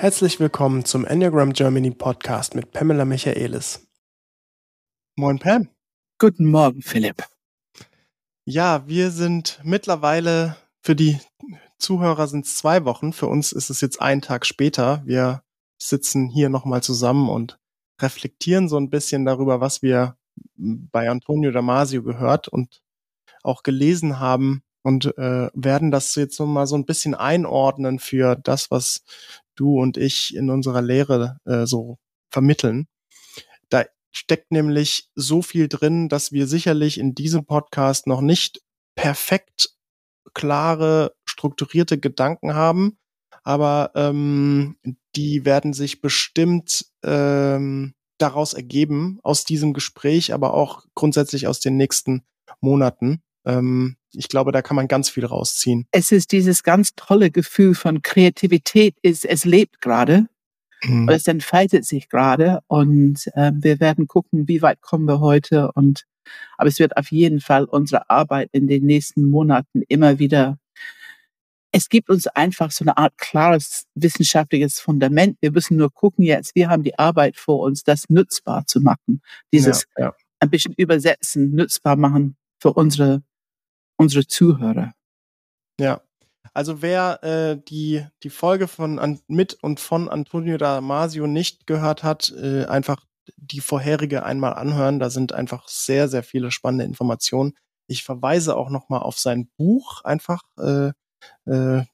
Herzlich willkommen zum Enneagram Germany Podcast mit Pamela Michaelis. Moin Pam. Guten Morgen, Philipp. Ja, wir sind mittlerweile, für die Zuhörer sind es zwei Wochen, für uns ist es jetzt ein Tag später. Wir sitzen hier nochmal zusammen und reflektieren so ein bisschen darüber, was wir bei Antonio Damasio gehört und auch gelesen haben und äh, werden das jetzt noch mal so ein bisschen einordnen für das, was du und ich in unserer Lehre äh, so vermitteln. Da steckt nämlich so viel drin, dass wir sicherlich in diesem Podcast noch nicht perfekt klare, strukturierte Gedanken haben, aber ähm, die werden sich bestimmt ähm, daraus ergeben, aus diesem Gespräch, aber auch grundsätzlich aus den nächsten Monaten. Ähm, ich glaube, da kann man ganz viel rausziehen. Es ist dieses ganz tolle Gefühl von Kreativität, ist, es lebt gerade. Mhm. Es entfaltet sich gerade und äh, wir werden gucken, wie weit kommen wir heute. Und aber es wird auf jeden Fall unsere Arbeit in den nächsten Monaten immer wieder. Es gibt uns einfach so eine Art klares wissenschaftliches Fundament. Wir müssen nur gucken jetzt, wir haben die Arbeit vor uns, das nutzbar zu machen. Dieses ja, ja. ein bisschen übersetzen, nutzbar machen für unsere unsere Zuhörer. Ja. Also wer äh, die, die Folge von an, mit und von Antonio Damasio nicht gehört hat, äh, einfach die vorherige einmal anhören. Da sind einfach sehr, sehr viele spannende Informationen. Ich verweise auch nochmal auf sein Buch, einfach äh, äh,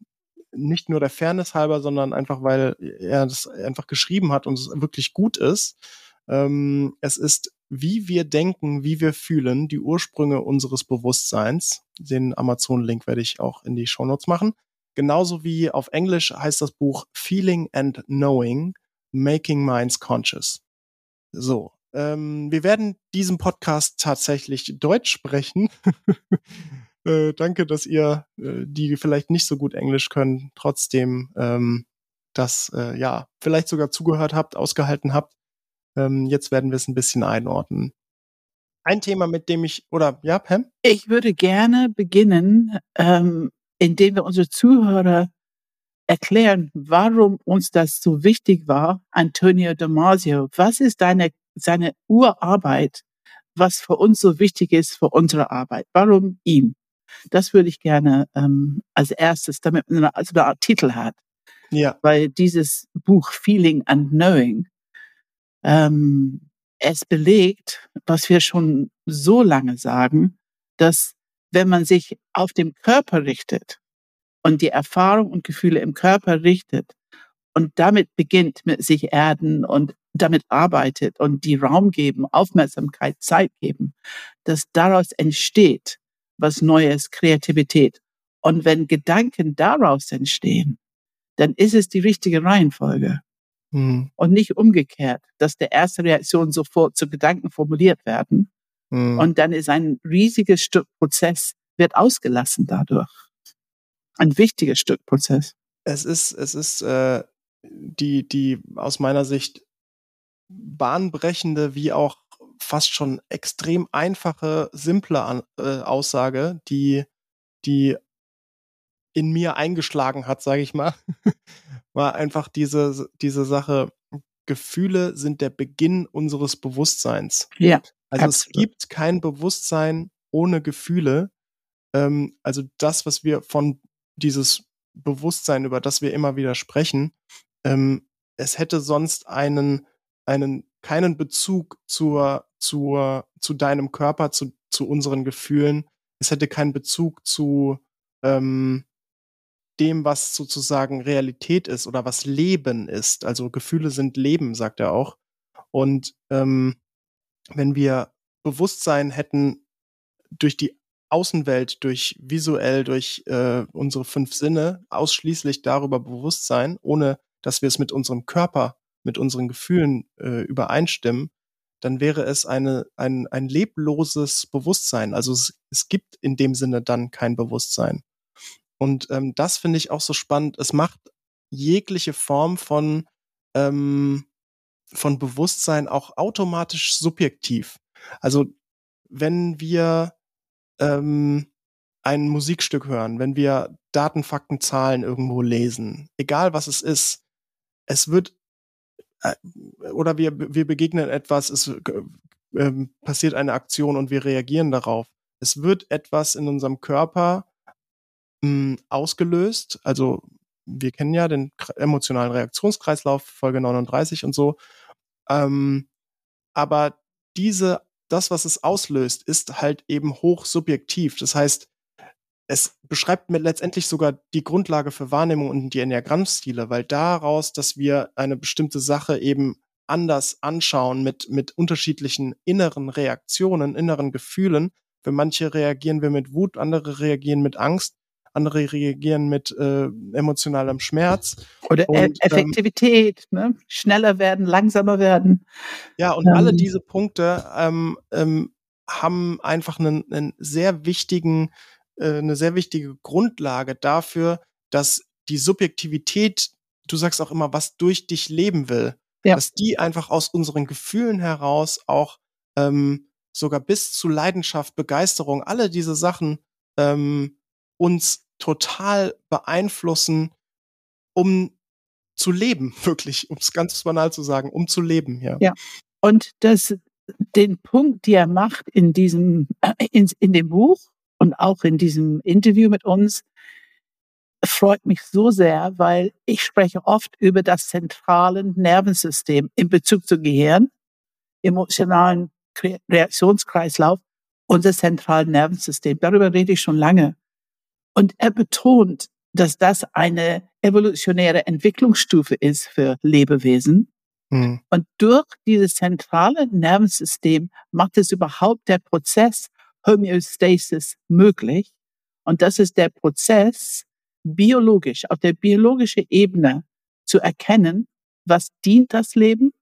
nicht nur der Fairness halber, sondern einfach, weil er das einfach geschrieben hat und es wirklich gut ist. Ähm, es ist wie wir denken, wie wir fühlen, die Ursprünge unseres Bewusstseins. Den Amazon-Link werde ich auch in die Shownotes machen. Genauso wie auf Englisch heißt das Buch Feeling and Knowing, Making Minds Conscious. So, ähm, wir werden diesen Podcast tatsächlich Deutsch sprechen. äh, danke, dass ihr, äh, die vielleicht nicht so gut Englisch können, trotzdem ähm, das, äh, ja, vielleicht sogar zugehört habt, ausgehalten habt. Ähm, jetzt werden wir es ein bisschen einordnen. Ein Thema, mit dem ich, oder ja, Pam? Ich würde gerne beginnen, ähm, indem wir unsere Zuhörer erklären, warum uns das so wichtig war, Antonio Damasio. Was ist deine, seine Urarbeit, was für uns so wichtig ist für unsere Arbeit? Warum ihm? Das würde ich gerne ähm, als erstes, damit man also eine Art Titel hat. Ja. Weil dieses Buch Feeling and Knowing ähm, es belegt, was wir schon so lange sagen, dass wenn man sich auf dem Körper richtet und die Erfahrung und Gefühle im Körper richtet und damit beginnt mit sich erden und damit arbeitet und die Raum geben, Aufmerksamkeit, Zeit geben, dass daraus entsteht was Neues, Kreativität. Und wenn Gedanken daraus entstehen, dann ist es die richtige Reihenfolge. Mhm. Und nicht umgekehrt, dass der erste Reaktion sofort zu Gedanken formuliert werden. Mhm. Und dann ist ein riesiges Stück Prozess, wird ausgelassen dadurch. Ein wichtiges Stück Prozess. Es ist, es ist äh, die, die aus meiner Sicht bahnbrechende wie auch fast schon extrem einfache, simple An äh, Aussage, die, die in mir eingeschlagen hat, sage ich mal, war einfach diese, diese Sache, Gefühle sind der Beginn unseres Bewusstseins. Ja. Also absolut. es gibt kein Bewusstsein ohne Gefühle. Ähm, also das, was wir von dieses Bewusstsein, über das wir immer wieder sprechen, ähm, es hätte sonst einen, einen, keinen Bezug zur, zur, zu deinem Körper, zu, zu unseren Gefühlen. Es hätte keinen Bezug zu, ähm, dem, was sozusagen Realität ist oder was Leben ist. Also Gefühle sind Leben, sagt er auch. Und ähm, wenn wir Bewusstsein hätten durch die Außenwelt, durch visuell, durch äh, unsere fünf Sinne, ausschließlich darüber Bewusstsein, ohne dass wir es mit unserem Körper, mit unseren Gefühlen äh, übereinstimmen, dann wäre es eine, ein, ein lebloses Bewusstsein. Also es, es gibt in dem Sinne dann kein Bewusstsein. Und ähm, das finde ich auch so spannend. Es macht jegliche Form von, ähm, von Bewusstsein auch automatisch subjektiv. Also wenn wir ähm, ein Musikstück hören, wenn wir Daten, Fakten, Zahlen irgendwo lesen, egal was es ist, es wird äh, oder wir, wir begegnen etwas, es äh, passiert eine Aktion und wir reagieren darauf. Es wird etwas in unserem Körper mh, hm, ausgelöst. Also wir kennen ja den emotionalen Reaktionskreislauf, Folge 39 und so. Ähm, aber diese, das, was es auslöst, ist halt eben hoch subjektiv. Das heißt, es beschreibt mir letztendlich sogar die Grundlage für Wahrnehmung und die Enneagrammstile, weil daraus, dass wir eine bestimmte Sache eben anders anschauen mit, mit unterschiedlichen inneren Reaktionen, inneren Gefühlen. Für manche reagieren wir mit Wut, andere reagieren mit Angst, andere reagieren mit äh, emotionalem Schmerz. Oder und, ähm, Effektivität, ähm, ne? schneller werden, langsamer werden. Ja, und ähm. alle diese Punkte ähm, ähm, haben einfach einen, einen sehr wichtigen äh, eine sehr wichtige Grundlage dafür, dass die Subjektivität, du sagst auch immer, was durch dich leben will, ja. dass die einfach aus unseren Gefühlen heraus auch ähm, sogar bis zu Leidenschaft, Begeisterung, alle diese Sachen ähm, uns total beeinflussen, um zu leben, wirklich, um es ganz banal zu sagen, um zu leben, ja. Ja. Und das, den Punkt, die er macht in diesem, äh, in, in dem Buch, und auch in diesem Interview mit uns freut mich so sehr, weil ich spreche oft über das zentrale Nervensystem in Bezug zum Gehirn, emotionalen Reaktionskreislauf, unser zentrales Nervensystem. Darüber rede ich schon lange. Und er betont, dass das eine evolutionäre Entwicklungsstufe ist für Lebewesen. Mhm. Und durch dieses zentrale Nervensystem macht es überhaupt der Prozess Homöostasis möglich. Und das ist der Prozess, biologisch, auf der biologischen Ebene zu erkennen, was dient das Leben,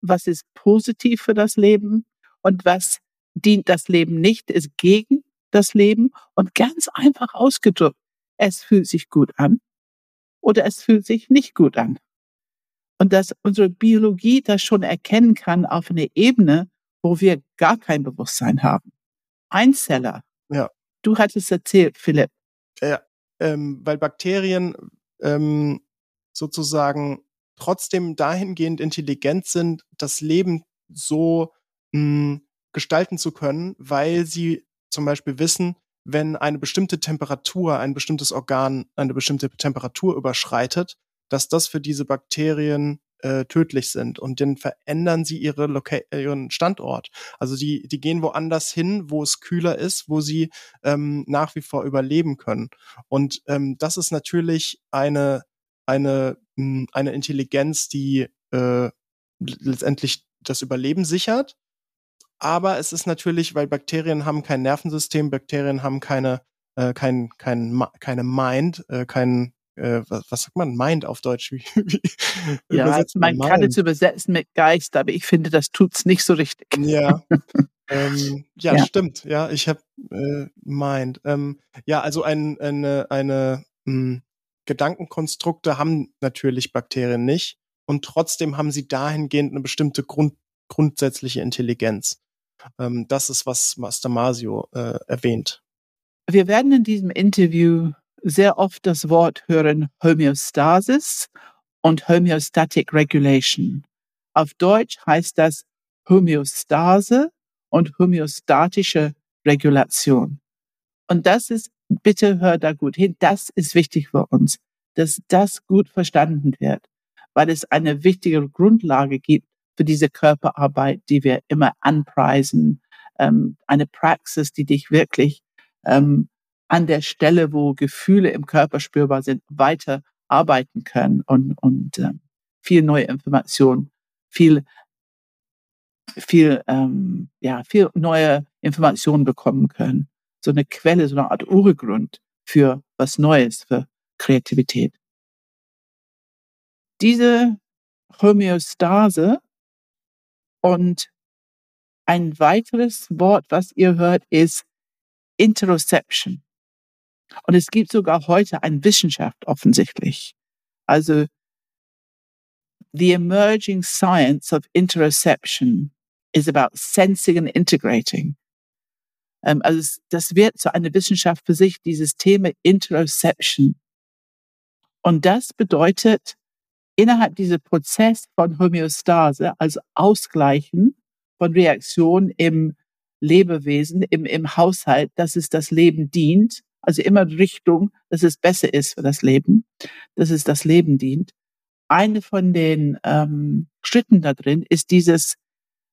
was ist positiv für das Leben und was dient das Leben nicht, ist gegen das Leben. Und ganz einfach ausgedrückt, es fühlt sich gut an oder es fühlt sich nicht gut an. Und dass unsere Biologie das schon erkennen kann auf einer Ebene, wo wir gar kein Bewusstsein haben. Einzeller. Ja. Du hattest erzählt, Philipp. Ja, ähm, weil Bakterien ähm, sozusagen trotzdem dahingehend intelligent sind, das Leben so mh, hm, gestalten zu können, weil sie zum Beispiel wissen, wenn eine bestimmte Temperatur, ein bestimmtes Organ eine bestimmte Temperatur überschreitet, dass das für diese Bakterien äh, tödlich sind und dann verändern sie ihre Loca ihren Standort. Also die, die gehen woanders hin, wo es kühler ist, wo sie ähm, nach wie vor überleben können. Und ähm, das ist natürlich eine, eine, mh, hm, eine Intelligenz, die äh, letztendlich das Überleben sichert. Aber es ist natürlich, weil Bakterien haben kein Nervensystem, Bakterien haben keine, äh, kein, kein, keine Mind, äh, kein, äh, was, was, sagt man, Mind auf Deutsch? Wie, wie ja, man, man kann es übersetzen mit Geist, aber ich finde, das tut's nicht so richtig. Ja. ähm, ja, ja, stimmt. Ja, ich habe äh, Mind. Ähm, ja, also ein, eine, eine mh, hm, Gedankenkonstrukte haben natürlich Bakterien nicht und trotzdem haben sie dahingehend eine bestimmte Grund, grundsätzliche Intelligenz. Ähm, das ist, was Master Masio äh, erwähnt. Wir werden in diesem Interview sehr oft das Wort hören Homöostasis und Homeostatic Regulation. Auf Deutsch heißt das Homöostase und homöostatische Regulation. Und das ist, bitte hör da gut hin, das ist wichtig für uns, dass das gut verstanden wird, weil es eine wichtige Grundlage gibt für diese Körperarbeit, die wir immer anpreisen, ähm, eine Praxis, die dich wirklich ähm, an der Stelle, wo Gefühle im Körper spürbar sind, weiter arbeiten können und, und äh, viel neue Informationen, viel, viel, ähm, ja, viel neue Informationen bekommen können. So eine Quelle, so eine Art Urgrund für was Neues, für Kreativität. Diese Homöostase und ein weiteres Wort, was ihr hört, ist Interoception. Und es gibt sogar heute eine Wissenschaft offensichtlich. Also the emerging science of interoception is about sensing and integrating. Ähm, also das wird zu einer Wissenschaft für sich, dieses Thema Interoception. Und das bedeutet, innerhalb dieser Prozess von Homöostase, also Ausgleichen von Reaktionen im Lebewesen, im, im Haushalt, dass es das Leben dient, also immer Richtung, dass es besser ist für das Leben, dass es das Leben dient. Eine von den ähm, Schritten da drin ist dieses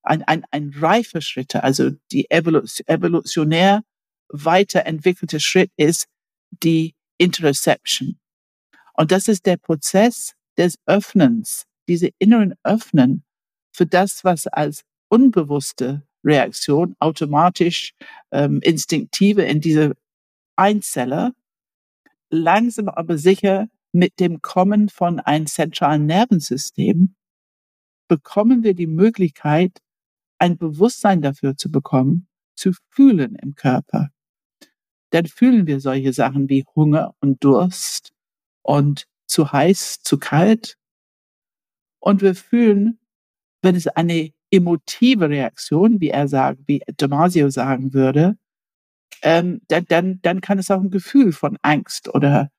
ein, ein, ein reifer Schritt, also die evolutionär weiterentwickelte Schritt ist die Interception. Und das ist der Prozess des Öffnens, diese inneren Öffnen für das, was als unbewusste Reaktion automatisch ähm, instinktive in diese Einzeller langsam aber sicher mit dem Kommen von einem zentralen Nervensystem bekommen wir die Möglichkeit, ein Bewusstsein dafür zu bekommen, zu fühlen im Körper. Dann fühlen wir solche Sachen wie Hunger und Durst und zu heiß, zu kalt. Und wir fühlen, wenn es eine emotive Reaktion, wie er sagt, wie Damasio sagen würde, ähm, dann, dann, dann kann es auch ein Gefühl von Angst oder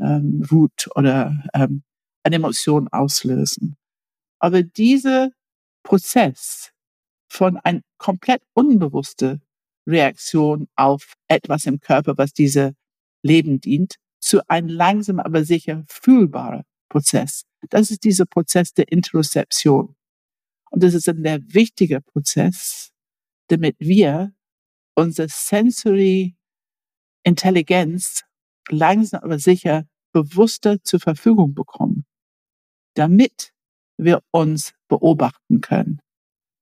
ähm, Wut oder ähm, eine Emotion auslösen. Aber dieser Prozess von ein komplett unbewusste Reaktion auf etwas im Körper, was diese Leben dient, zu einem langsam aber sicher fühlbarer Prozess. Das ist dieser Prozess der Interozeption. Und das ist ein sehr wichtiger Prozess, damit wir unsere Sensory Intelligenz langsam aber sicher bewusster zur Verfügung bekommen, damit wir uns beobachten können,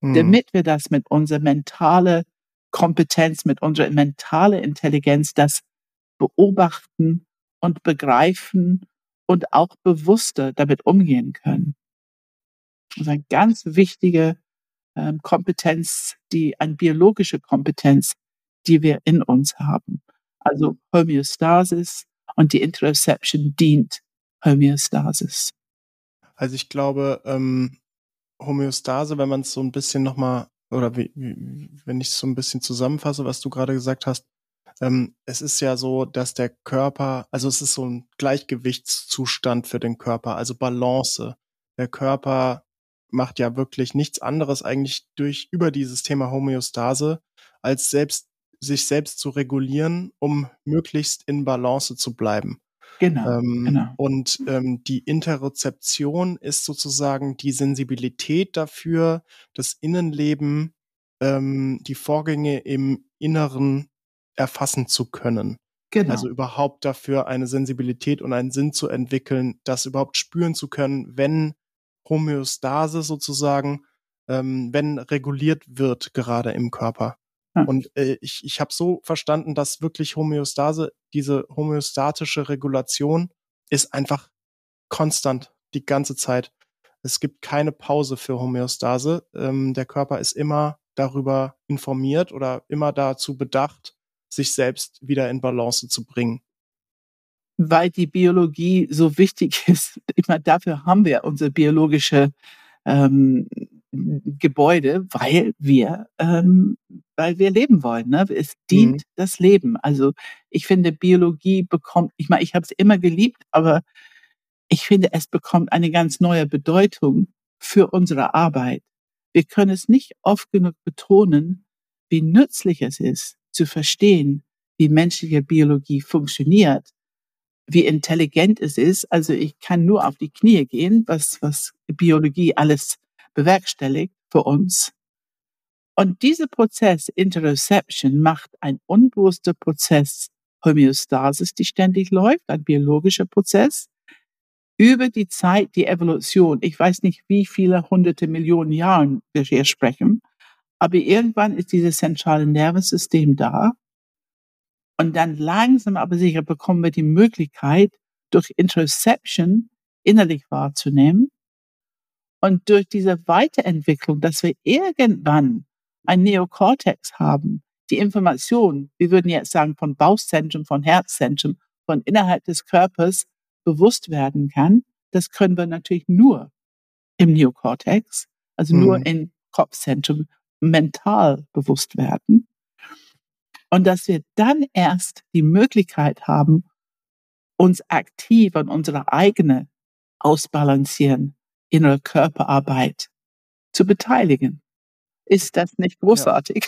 mhm. damit wir das mit unserer mentale Kompetenz, mit unserer mentale Intelligenz, das beobachten und begreifen und auch bewusster damit umgehen können. Das ist eine ganz wichtige ähm, Kompetenz, die eine biologische Kompetenz, die wir in uns haben. Also Homöostasis und die Interoception dient Homöostasis. Also ich glaube, ähm, Homöostase, wenn man es so ein bisschen nochmal, oder wie, wie, wenn ich es so ein bisschen zusammenfasse, was du gerade gesagt hast, ähm, es ist ja so, dass der Körper, also es ist so ein Gleichgewichtszustand für den Körper, also Balance. Der Körper macht ja wirklich nichts anderes eigentlich durch über dieses Thema Homöostase, als selbst sich selbst zu regulieren, um möglichst in Balance zu bleiben. Genau, ähm, genau. Und ähm, die Interozeption ist sozusagen die Sensibilität dafür, das Innenleben, ähm, die Vorgänge im Inneren erfassen zu können. Genau. Also überhaupt dafür eine Sensibilität und einen Sinn zu entwickeln, das überhaupt spüren zu können, wenn Homöostase sozusagen, ähm, wenn reguliert wird gerade im Körper. Ja. Und äh, ich, ich habe so verstanden, dass wirklich Homöostase, diese homöostatische Regulation ist einfach konstant die ganze Zeit. Es gibt keine Pause für Homöostase. Ähm, der Körper ist immer darüber informiert oder immer dazu bedacht, sich selbst wieder in Balance zu bringen. Weil die Biologie so wichtig ist. Ich meine, dafür haben wir unsere biologische ähm, Gebäude, weil wir, ähm, weil wir leben wollen. Ne? Es dient mhm. das Leben. Also ich finde, Biologie bekommt, ich meine, ich habe es immer geliebt, aber ich finde, es bekommt eine ganz neue Bedeutung für unsere Arbeit. Wir können es nicht oft genug betonen, wie nützlich es ist, zu verstehen, wie menschliche Biologie funktioniert, wie intelligent es ist. Also ich kann nur auf die Knie gehen, was, was Biologie alles bewerkstelligt für uns. Und dieser Prozess Interoception macht ein unbewusster Prozess Homöostasis, die ständig läuft, ein biologischer Prozess, über die Zeit, die Evolution. Ich weiß nicht, wie viele hunderte Millionen Jahren wir hier sprechen, aber irgendwann ist dieses zentrale Nervensystem da. Und dann langsam aber sicher bekommen wir die Möglichkeit, durch Interoception innerlich wahrzunehmen und durch diese Weiterentwicklung, dass wir irgendwann ein Neokortex haben, die Information, wir würden jetzt sagen, von Bauchzentrum, von Herzzentrum, von innerhalb des Körpers bewusst werden kann, das können wir natürlich nur im Neokortex, also mhm. nur im Kopfzentrum mental bewusst werden. Und dass wir dann erst die Möglichkeit haben, uns aktiv an unsere eigene ausbalancieren, innere Körperarbeit zu beteiligen. Ist das nicht großartig?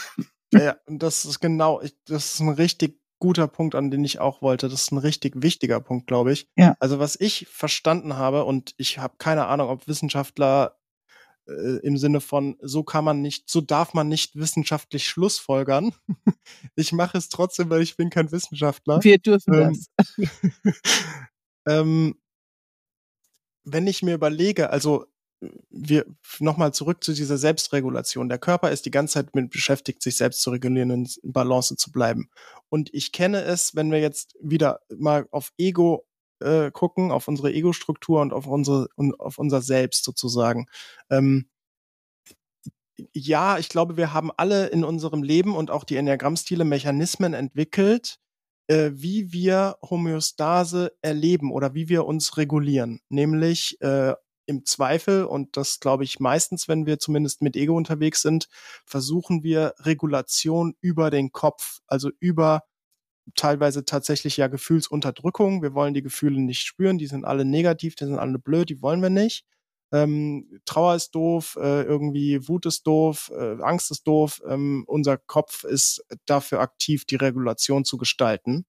Ja, ja das ist genau, ich, das ist ein richtig guter Punkt, an den ich auch wollte. Das ist ein richtig wichtiger Punkt, glaube ich. Ja. Also was ich verstanden habe, und ich habe keine Ahnung, ob Wissenschaftler äh, im Sinne von, so kann man nicht, so darf man nicht wissenschaftlich schlussfolgern. ich mache es trotzdem, weil ich bin kein Wissenschaftler. Wir dürfen ähm, das. ähm, wenn ich mir überlege, also wir nochmal zurück zu dieser Selbstregulation. Der Körper ist die ganze Zeit mit beschäftigt, sich selbst zu regulieren und in Balance zu bleiben. Und ich kenne es, wenn wir jetzt wieder mal auf Ego äh, gucken, auf unsere Ego-Struktur und auf unsere und auf unser Selbst sozusagen. Ähm, ja, ich glaube, wir haben alle in unserem Leben und auch die Enneagrammstile Mechanismen entwickelt, äh, wie wir Homöostase erleben oder wie wir uns regulieren. Nämlich äh, im Zweifel, und das glaube ich meistens, wenn wir zumindest mit Ego unterwegs sind, versuchen wir Regulation über den Kopf, also über teilweise tatsächlich ja Gefühlsunterdrückung. Wir wollen die Gefühle nicht spüren, die sind alle negativ, die sind alle blöd, die wollen wir nicht. Ähm, Trauer ist doof, äh, irgendwie Wut ist doof, äh, Angst ist doof. Ähm, unser Kopf ist dafür aktiv, die Regulation zu gestalten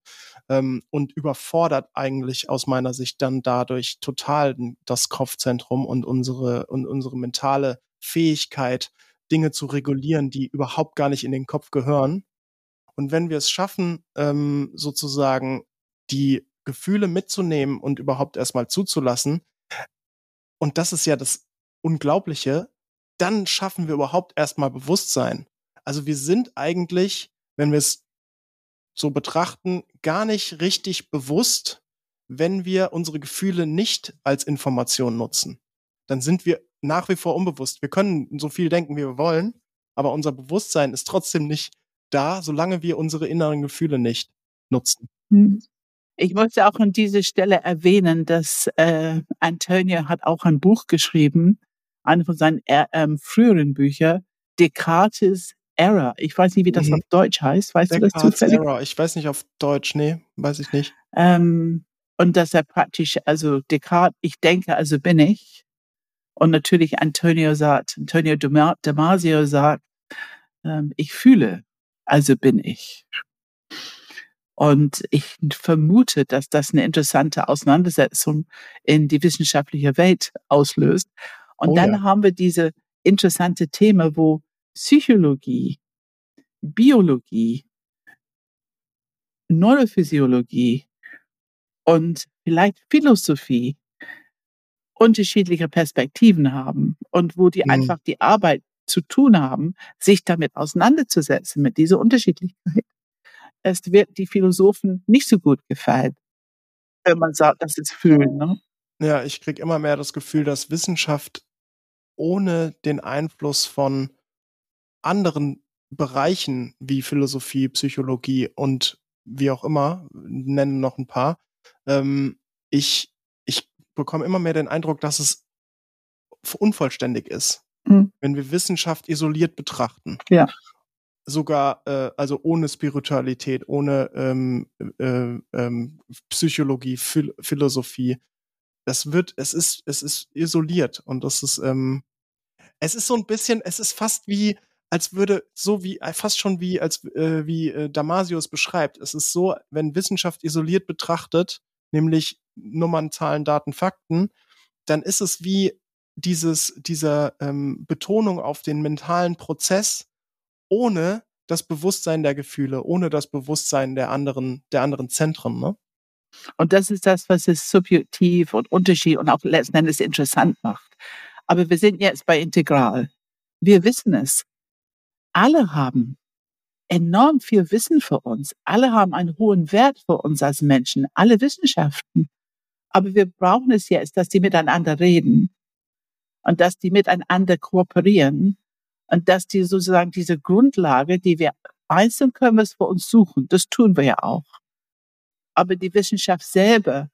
ähm, und überfordert eigentlich aus meiner Sicht dann dadurch total das Kopfzentrum und unsere und unsere mentale Fähigkeit, Dinge zu regulieren, die überhaupt gar nicht in den Kopf gehören. Und wenn wir es schaffen, ähm, sozusagen die Gefühle mitzunehmen und überhaupt erstmal zuzulassen, und das ist ja das Unglaubliche, dann schaffen wir überhaupt erstmal Bewusstsein. Also wir sind eigentlich, wenn wir es so betrachten, gar nicht richtig bewusst, wenn wir unsere Gefühle nicht als Information nutzen. Dann sind wir nach wie vor unbewusst. Wir können so viel denken, wie wir wollen, aber unser Bewusstsein ist trotzdem nicht da, solange wir unsere inneren Gefühle nicht nutzen. Hm. Ich möchte auch an dieser Stelle erwähnen, dass äh, Antonio hat auch ein Buch geschrieben, eine von seinen äh, ähm, früheren Büchern, Descartes Error. Ich weiß nicht, wie das mhm. auf Deutsch heißt. Weißt Descartes du das zufällig? Error. Ich weiß nicht auf Deutsch. Nee, weiß ich nicht. Ähm, und dass er praktisch, also Descartes, ich denke, also bin ich. Und natürlich Antonio sagt, Antonio Damasio sagt, ähm, ich fühle, also bin ich. Und ich vermute, dass das eine interessante Auseinandersetzung in die wissenschaftliche Welt auslöst. Und oh, dann ja. haben wir diese interessante Thema, wo Psychologie, Biologie, Neurophysiologie und vielleicht Philosophie unterschiedliche Perspektiven haben und wo die mhm. einfach die Arbeit zu tun haben, sich damit auseinanderzusetzen, mit dieser Unterschiedlichkeit. Es wird die Philosophen nicht so gut gefallen, wenn man sagt, das ist Fühlen. Ne? Ja, ich kriege immer mehr das Gefühl, dass Wissenschaft ohne den Einfluss von anderen Bereichen wie Philosophie, Psychologie und wie auch immer, nennen noch ein paar, ähm, ich, ich bekomme immer mehr den Eindruck, dass es unvollständig ist mhm. wenn wir Wissenschaft isoliert betrachten. Ja. Sogar, äh, also ohne Spiritualität, ohne ähm, äh, ähm, Psychologie, Phil Philosophie. Das wird, es ist, es ist isoliert und das ist, ähm, es ist so ein bisschen, es ist fast wie, als würde so wie äh, fast schon wie als äh, wie äh, Damasius beschreibt. Es ist so, wenn Wissenschaft isoliert betrachtet, nämlich Nummern, Zahlen, Daten, Fakten, dann ist es wie dieses, dieser ähm, Betonung auf den mentalen Prozess ohne das Bewusstsein der Gefühle, ohne das Bewusstsein der anderen, der anderen Zentren. Ne? Und das ist das, was es subjektiv und Unterschied und auch letzten Endes interessant macht. Aber wir sind jetzt bei Integral. Wir wissen es. Alle haben enorm viel Wissen für uns. Alle haben einen hohen Wert für uns als Menschen. Alle Wissenschaften. Aber wir brauchen es jetzt, dass sie miteinander reden und dass die miteinander kooperieren und dass die sozusagen diese Grundlage, die wir einzeln können, was wir uns suchen, das tun wir ja auch. Aber die Wissenschaft selber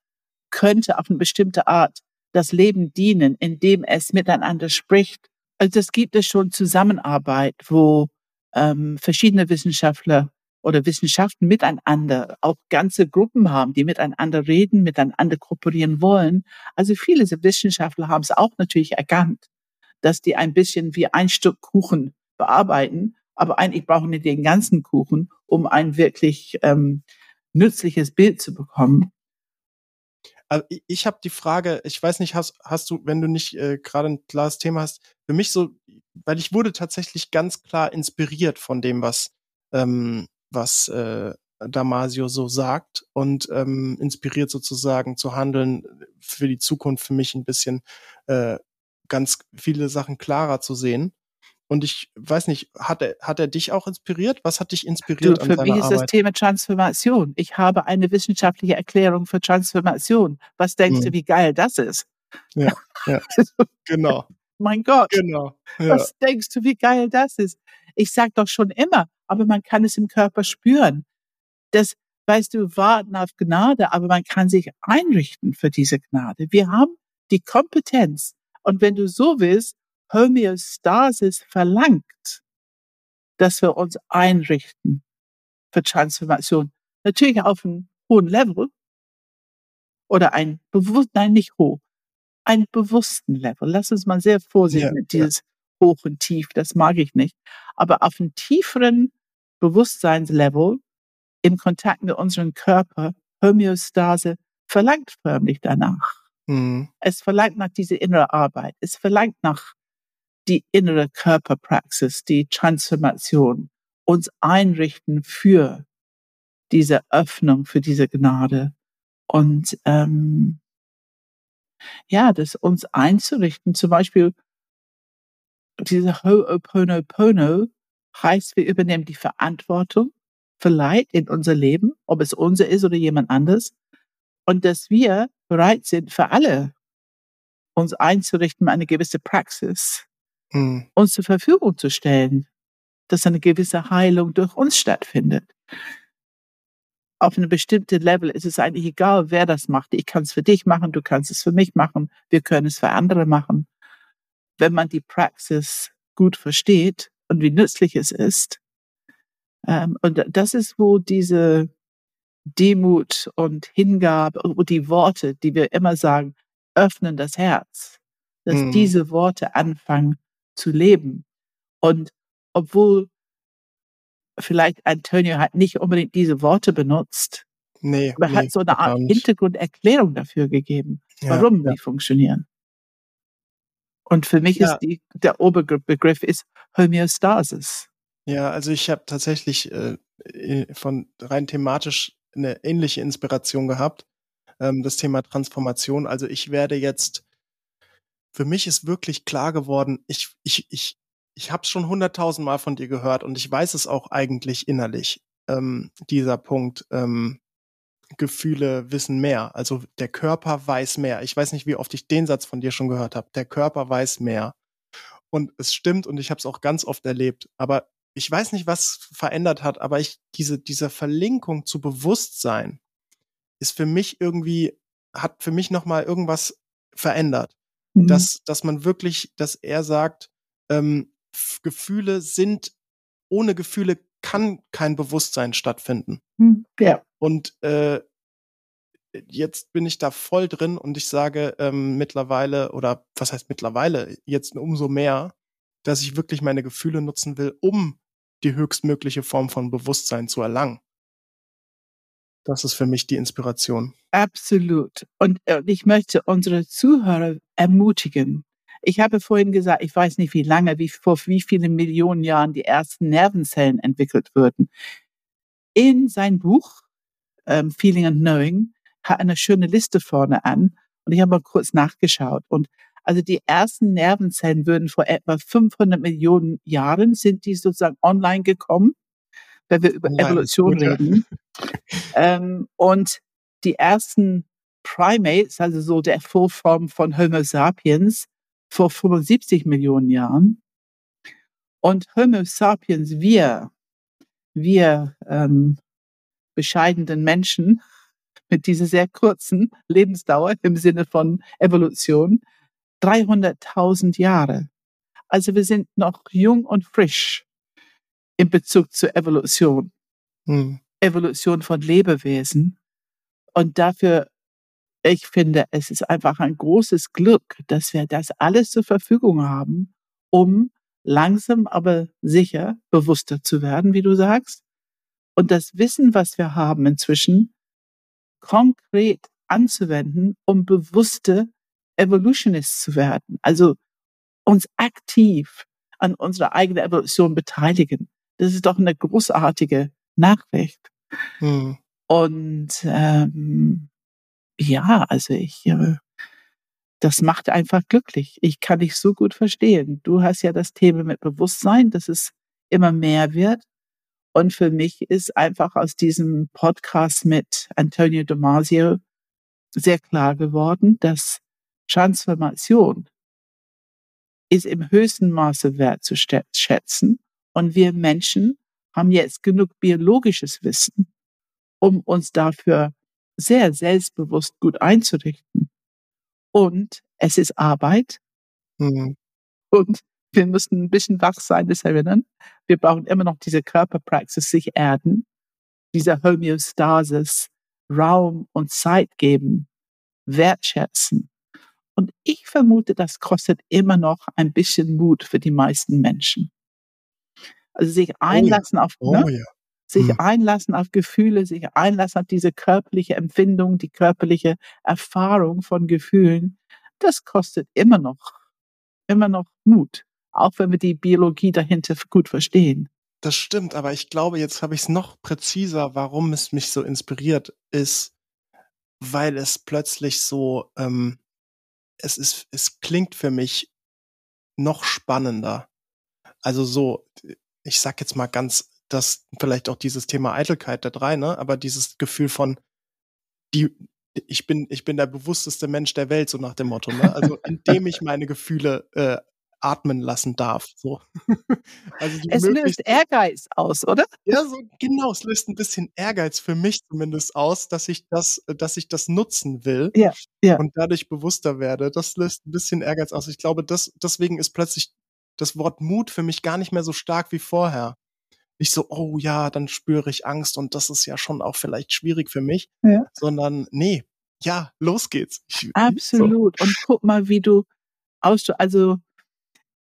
könnte auf eine bestimmte Art das Leben dienen, indem es miteinander spricht. Also es gibt es schon Zusammenarbeit, wo ähm, verschiedene Wissenschaftler oder Wissenschaften miteinander auch ganze Gruppen haben, die miteinander reden, miteinander kooperieren wollen. Also viele Wissenschaftler haben es auch natürlich erkannt, dass die ein bisschen wie ein Stück Kuchen bearbeiten, aber eigentlich brauchen die den ganzen Kuchen, um ein wirklich ähm, nützliches Bild zu bekommen. Also ich, habe die Frage, ich weiß nicht, hast, hast du, wenn du nicht äh, gerade ein klares Thema hast, für mich so, weil ich wurde tatsächlich ganz klar inspiriert von dem, was ähm, was äh, Damasio so sagt und ähm, inspiriert sozusagen zu handeln für die Zukunft für mich ein bisschen äh, ganz viele Sachen klarer zu sehen. Und ich weiß nicht, hat er, hat er dich auch inspiriert? Was hat dich inspiriert du, an Für mich ist Arbeit? das Thema Transformation. Ich habe eine wissenschaftliche Erklärung für Transformation. Was denkst hm. du, wie geil das ist? Ja, ja. genau. mein Gott. Genau. Ja. Was denkst du, wie geil das ist? Ich sag doch schon immer, aber man kann es im Körper spüren. Das, weißt du, warten auf Gnade, aber man kann sich einrichten für diese Gnade. Wir haben die Kompetenz. Und wenn du so willst, Homöostasis verlangt, dass wir uns einrichten für Transformation. Natürlich auf einem hohen Level oder ein bewusst, nein, nicht hoch, ein bewussten Level. Lass uns mal sehr vorsichtig ja, mit dieses ja. hoch und tief, das mag ich nicht. Aber auf einem tieferen Bewusstseinslevel im Kontakt mit unserem Körper, Homöostase, verlangt förmlich danach. Mhm. Es verlangt nach dieser inneren Arbeit. Es verlangt nach die innere Körperpraxis, die Transformation, uns einrichten für diese Öffnung, für diese Gnade. Und ähm, ja, das uns einzurichten, zum Beispiel diese Ho'oponopono heißt, wir übernehmen die Verantwortung für Leid in unser Leben, ob es unser ist oder jemand anderes, und dass wir bereit sind, für alle uns einzurichten, eine gewisse Praxis hm. uns zur Verfügung zu stellen, dass eine gewisse Heilung durch uns stattfindet. Auf einem bestimmten Level ist es eigentlich egal, wer das macht. Ich kann es für dich machen, du kannst es für mich machen, wir können es für andere machen. Wenn man die Praxis gut versteht und wie nützlich es ist. Ähm, und das ist, wo diese Demut und Hingabe und die Worte, die wir immer sagen, öffnen das Herz, dass mhm. diese Worte anfangen zu leben. Und obwohl vielleicht Antonio hat nicht unbedingt diese Worte benutzt, nee, aber er nee, hat so eine Art Hintergrunderklärung dafür gegeben, ja, warum ja. die funktionieren. Und für mich ja. ist die, der Oberbegriff ist Homöostasis. Ja, also ich habe tatsächlich äh, von rein thematisch eine ähnliche Inspiration gehabt. Ähm, das Thema Transformation. Also ich werde jetzt, für mich ist wirklich klar geworden, ich, ich, ich, ich habe es schon hunderttausend Mal von dir gehört und ich weiß es auch eigentlich innerlich, ähm, dieser Punkt. Ähm, Gefühle wissen mehr. Also der Körper weiß mehr. Ich weiß nicht, wie oft ich den Satz von dir schon gehört habe. Der Körper weiß mehr. Und es stimmt und ich habe es auch ganz oft erlebt. Aber ich weiß nicht, was verändert hat, aber ich diese diese Verlinkung zu Bewusstsein ist für mich irgendwie hat für mich noch mal irgendwas verändert, mhm. dass dass man wirklich, dass er sagt, ähm, Gefühle sind ohne Gefühle kann kein Bewusstsein stattfinden. Mhm. Ja. Und äh, jetzt bin ich da voll drin und ich sage ähm, mittlerweile, oder was heißt mittlerweile, jetzt umso mehr, dass ich wirklich meine Gefühle nutzen will, um die höchstmögliche Form von Bewusstsein zu erlangen. Das ist für mich die Inspiration. Absolut. Und äh, ich möchte unsere Zuhörer ermutigen. Ich habe vorhin gesagt, ich weiß nicht wie lange, wie vor wie vielen Millionen Jahren die ersten Nervenzellen entwickelt wurden. In sein Buch ähm, Feeling and Knowing hat eine schöne Liste vorne an und ich habe mal kurz nachgeschaut und also die ersten Nervenzellen würden vor etwa 500 Millionen Jahren sind die sozusagen online gekommen, wenn wir über Nein, Evolution reden. ähm, und die ersten Primates, also so der Vorform von Homo sapiens, vor 75 Millionen Jahren. Und Homo sapiens, wir, wir ähm, bescheidenen Menschen mit dieser sehr kurzen Lebensdauer im Sinne von Evolution, 300.000 Jahre. Also wir sind noch jung und frisch in Bezug zur Evolution. Hm. Evolution von Lebewesen. Und dafür, ich finde, es ist einfach ein großes Glück, dass wir das alles zur Verfügung haben, um langsam aber sicher bewusster zu werden, wie du sagst. Und das Wissen, was wir haben inzwischen, konkret anzuwenden, um bewusste Evolutionists zu werden. Also uns aktiv an unserer eigenen Evolution beteiligen. Das ist doch eine großartige Nachricht. Hm. Und ähm, ja, also ich, äh, das macht einfach glücklich. Ich kann dich so gut verstehen. Du hast ja das Thema mit Bewusstsein, dass es immer mehr wird. Und für mich ist einfach aus diesem Podcast mit Antonio Damasio sehr klar geworden, dass Transformation ist im höchsten Maße wertzuschätzen. Und wir Menschen haben jetzt genug biologisches Wissen, um uns dafür sehr selbstbewusst gut einzurichten. Und es ist Arbeit. Mhm. Und wir müssen ein bisschen wach sein, das erinnern. Wir brauchen immer noch diese Körperpraxis, sich erden, dieser Homöostasis, Raum und Zeit geben, wertschätzen. Und ich vermute, das kostet immer noch ein bisschen Mut für die meisten Menschen. Also sich einlassen oh ja. auf, oh, ne? ja. Sich Hm. einlassen auf Gefühle, sich einlassen auf diese körperliche Empfindung, die körperliche Erfahrung von Gefühlen, das kostet immer noch, immer noch Mut, auch wenn wir die Biologie dahinter gut verstehen. Das stimmt, aber ich glaube, jetzt habe ich es noch präziser, warum es mich so inspiriert, ist, weil es plötzlich so, ähm, es ist, es klingt für mich noch spannender. Also so, ich sag jetzt mal ganz, das vielleicht auch dieses Thema Eitelkeit der drei, ne? Aber dieses Gefühl von die, ich bin, ich bin der bewussteste Mensch der Welt, so nach dem Motto, ne? Also indem ich meine Gefühle äh, atmen lassen darf. So. also die Es löst Ehrgeiz aus, oder? ja, so genau, es löst ein bisschen Ehrgeiz für mich zumindest aus, dass ich das, dass ich das nutzen will Ja, ja. und dadurch bewusster werde. Das löst ein bisschen Ehrgeiz aus. Ich glaube, das, deswegen ist plötzlich das Wort Mut für mich gar nicht mehr so stark wie vorher. Nicht so, oh ja, dann spüre ich Angst und das ist ja schon auch vielleicht schwierig für mich, Ja. sondern nee, ja, los geht's. Ich, so. Absolut. Und guck mal, wie du aus, also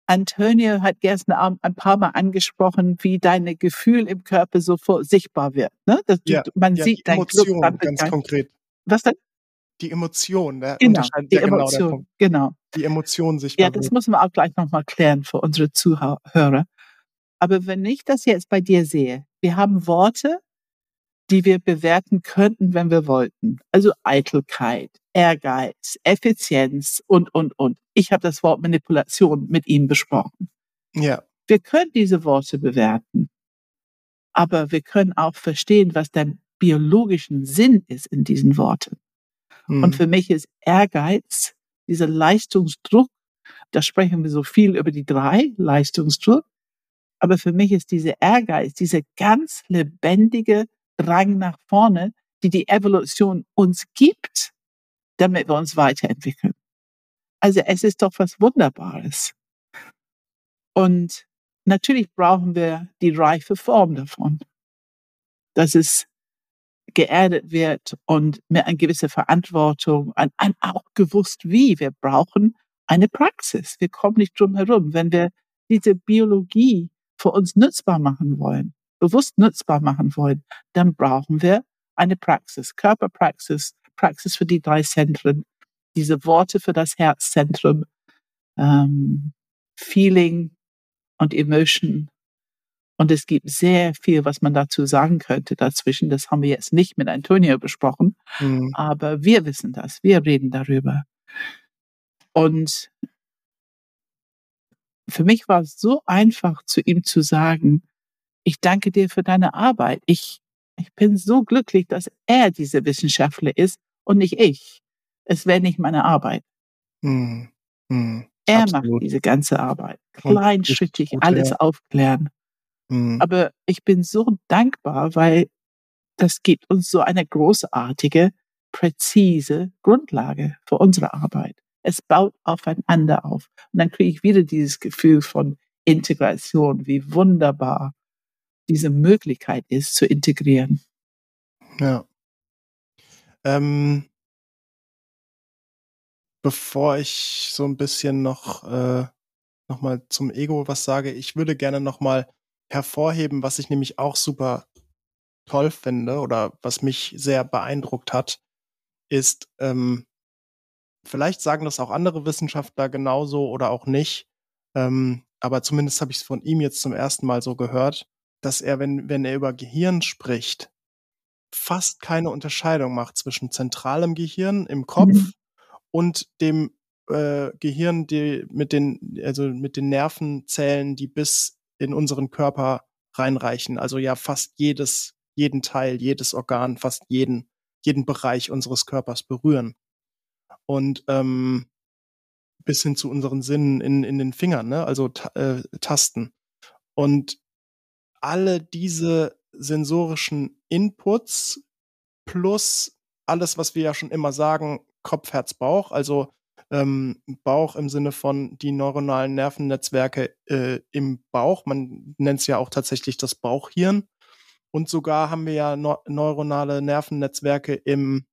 Antonio hat gestern Abend ein paar Mal angesprochen, wie deine Gefühl im Körper sofort sichtbar wird. Ne? Dass du, Ja, man Ja, sieht dein Emotion, ganz dein, konkret. was denn? Die Emotion, der Genau, Unterscheid, die ja, genau Emotion. Punkt. Genau. Die Emotion sich Ja, das müssen wir auch gleich nochmal klären für unsere Zuhörer. Aber wenn ich das jetzt bei dir sehe, wir haben Worte, die wir bewerten könnten, wenn wir wollten. Also Eitelkeit, Ehrgeiz, Effizienz und, und, und. Ich habe das Wort Manipulation mit ihm besprochen. Ja, Wir können diese Worte bewerten, aber wir können auch verstehen, was der biologischen Sinn ist in diesen Worten. hm, Und für mich ist Ehrgeiz, dieser Leistungsdruck, da sprechen wir so viel über die drei, Leistungsdruck, aber für mich ist dieser Ehrgeiz, dieser ganz lebendige Drang nach vorne, die die Evolution uns gibt, damit wir uns weiterentwickeln. Also es ist doch was Wunderbares. Und natürlich brauchen wir die reife Form davon, dass es geerdet wird und mit einer gewissen Verantwortung, an, an auch gewusst wie. Wir brauchen eine Praxis. Wir kommen nicht drum herum. Wenn wir diese Biologie für uns nutzbar machen wollen, bewusst nutzbar machen wollen, dann brauchen wir eine Praxis, Körperpraxis, Praxis für die drei Zentren, diese Worte für das Herzzentrum, ähm, Feeling und Emotion. Und es gibt sehr viel, was man dazu sagen könnte dazwischen. Das haben wir jetzt nicht mit Antonio besprochen, hm, aber wir wissen das. Wir reden darüber. Und für mich war es so einfach, zu ihm zu sagen, ich danke dir für deine Arbeit. Ich, ich bin so glücklich, dass er dieser Wissenschaftler ist und nicht ich. Es wäre nicht meine Arbeit. hm, hm, Er Absolut. macht diese ganze Arbeit. Kleinschrittig alles aufklären. hm, Aber ich bin so dankbar, weil das gibt uns so eine großartige, präzise Grundlage für unsere Arbeit. Es baut aufeinander auf. Und dann kriege ich wieder dieses Gefühl von Integration, wie wunderbar diese Möglichkeit ist, zu integrieren. Ja. Ähm, bevor ich so ein bisschen noch, äh, noch mal zum Ego was sage, ich würde gerne noch mal hervorheben, was ich nämlich auch super toll finde oder was mich sehr beeindruckt hat, ist, ähm, vielleicht sagen das auch andere Wissenschaftler genauso oder auch nicht, ähm, aber zumindest habe ich es von ihm jetzt zum ersten Mal so gehört, dass er, wenn, wenn er über Gehirn spricht, fast keine Unterscheidung macht zwischen zentralem Gehirn im Kopf mhm. und dem äh, Gehirn, die mit den, also mit den Nervenzellen, die bis in unseren Körper reinreichen. Also ja fast jedes, jeden Teil, jedes Organ, fast jeden, jeden Bereich unseres Körpers berühren. Und ähm, bis hin zu unseren Sinnen in, in den Fingern, ne? also äh, Tasten. Und alle diese sensorischen Inputs plus alles, was wir ja schon immer sagen, Kopf, Herz, Bauch, also ähm, Bauch im Sinne von die neuronalen Nervennetzwerke äh, im Bauch. Man nennt es ja auch tatsächlich das Bauchhirn. Und sogar haben wir ja neuronale Nervennetzwerke im,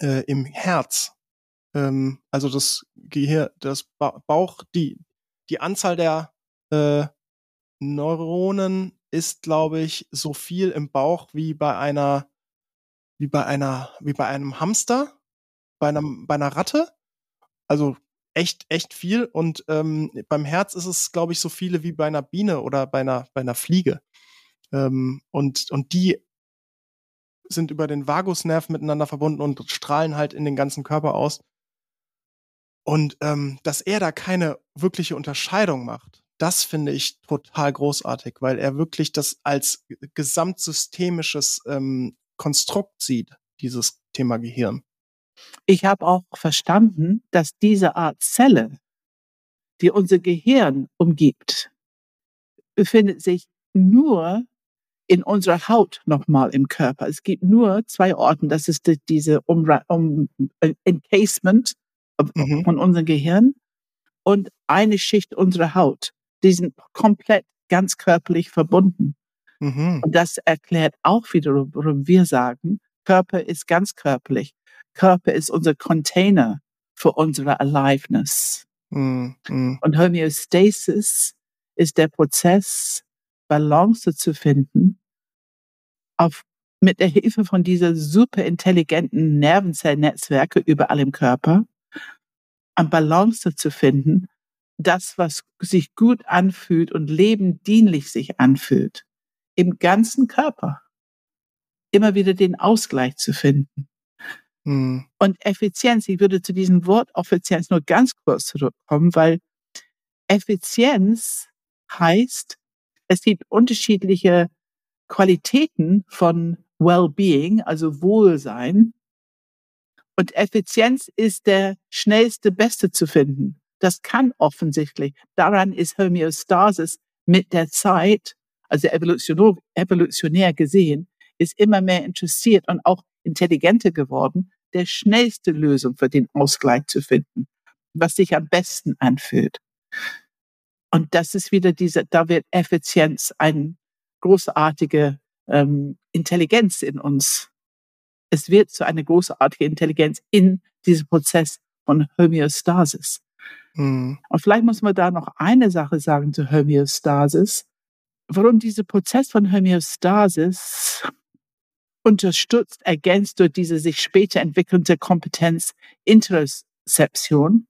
äh, im Herz. Ähm, also das Gehirn, das ba Bauch, die, die Anzahl der äh, Neuronen ist, glaube ich, so viel im Bauch wie bei einer, wie bei einer, wie bei einem Hamster, bei einem, bei einer Ratte also echt, echt viel. Und ähm, beim Herz ist es, glaube ich, so viele wie bei einer Biene oder bei einer, bei einer Fliege. Ähm, und, und die sind über den Vagusnerv miteinander verbunden und strahlen halt in den ganzen Körper aus. Und ähm, dass er da keine wirkliche Unterscheidung macht, das finde ich total großartig, weil er wirklich das als gesamtsystemisches ähm, Konstrukt sieht, dieses Thema Gehirn. Ich habe auch verstanden, dass diese Art Zelle, die unser Gehirn umgibt, befindet sich nur in unserer Haut nochmal im Körper. Es gibt nur zwei Orten. Das ist die, diese um, um, äh, Encasement mhm. von unserem Gehirn und eine Schicht unserer Haut. Die sind komplett ganz körperlich verbunden. Mhm. Und das erklärt auch wiederum, warum wir sagen, Körper ist ganz körperlich. Körper ist unser Container für unsere Aliveness. Mm. Und Homöostasis ist der Prozess, Balance zu finden, auf, mit der Hilfe von dieser super intelligenten Nervenzellnetzwerke überall im Körper, an Balance zu finden, das, was sich gut anfühlt und lebendienlich sich anfühlt, im ganzen Körper. Immer wieder den Ausgleich zu finden. Mhm. Und Effizienz, ich würde zu diesem Wort Effizienz nur ganz kurz zurückkommen, weil Effizienz heißt, es gibt unterschiedliche Qualitäten von Well-being, also Wohlsein. Und Effizienz ist der schnellste, beste zu finden. Das kann offensichtlich. Daran ist Homöostasis mit der Zeit, also evolutionär, gesehen, ist immer mehr interessiert und auch intelligenter geworden, der schnellste Lösung für den Ausgleich zu finden, was sich am besten anfühlt. Und das ist wieder diese, da wird Effizienz eine großartige ähm, Intelligenz in uns. Es wird zu einer großartigen Intelligenz in diesem Prozess von Homöostasis. Mhm. Und vielleicht muss man da noch eine Sache sagen zu Homöostasis. Warum dieser Prozess von Homöostasis unterstützt, ergänzt durch diese sich später entwickelnde Kompetenz Interozeption.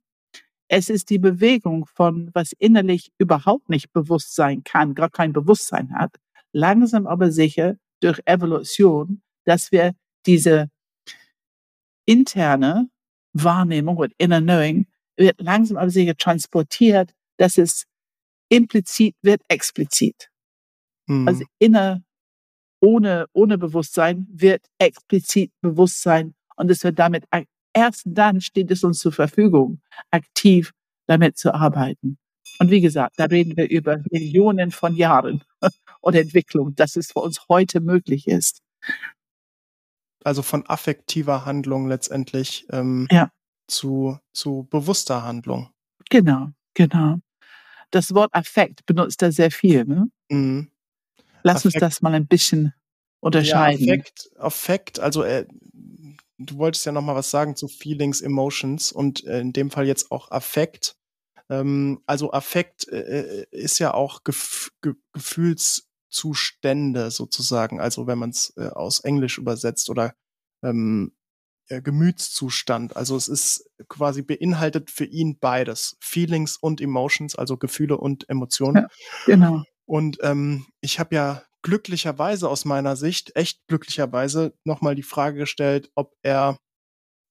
Es ist die Bewegung von, was innerlich überhaupt nicht bewusst sein kann, gar kein Bewusstsein hat, langsam aber sicher durch Evolution, dass wir diese interne Wahrnehmung und Inner Knowing wird langsam aber sicher transportiert, dass es implizit wird explizit. Hm. Also inner ohne, ohne Bewusstsein wird explizit Bewusstsein und es wird damit, erst dann steht es uns zur Verfügung, aktiv damit zu arbeiten. Und wie gesagt, da reden wir über Millionen von Jahren und Entwicklung, dass es für uns heute möglich ist. Also von affektiver Handlung letztendlich ähm, ja. zu, zu bewusster Handlung. Genau, genau. Das Wort Affekt benutzt er sehr viel. Ne? Mhm. Lass uns das mal ein bisschen unterscheiden. Ja, Affekt, Affekt, also äh, du wolltest ja noch mal was sagen zu Feelings, Emotions und äh, in dem Fall jetzt auch Affekt. Ähm, also Affekt äh, äh ist ja auch Gef Ge Gefühlszustände sozusagen. Also wenn man es äh, aus Englisch übersetzt oder ähm, äh, Gemütszustand. Also es ist quasi beinhaltet für ihn beides. Feelings und Emotions, also Gefühle und Emotionen. Ja, genau. Und ähm, ich habe ja glücklicherweise aus meiner Sicht, echt glücklicherweise, nochmal die Frage gestellt, ob er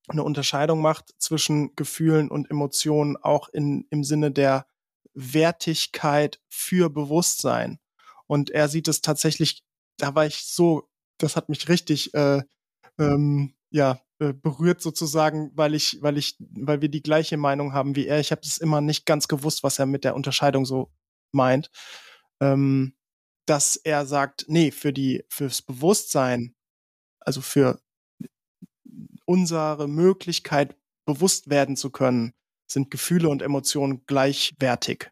eine Unterscheidung macht zwischen Gefühlen und Emotionen auch in, im Sinne der Wertigkeit für Bewusstsein. Und er sieht es tatsächlich, da war ich so, das hat mich richtig, äh, ähm, ja, äh, berührt sozusagen, weil ich, weil ich, weil wir die gleiche Meinung haben wie er. Ich habe es immer nicht ganz gewusst, was er mit der Unterscheidung so meint. Ähm, dass er sagt, nee, für die, fürs Bewusstsein, also für unsere Möglichkeit, bewusst werden zu können, sind Gefühle und Emotionen gleichwertig.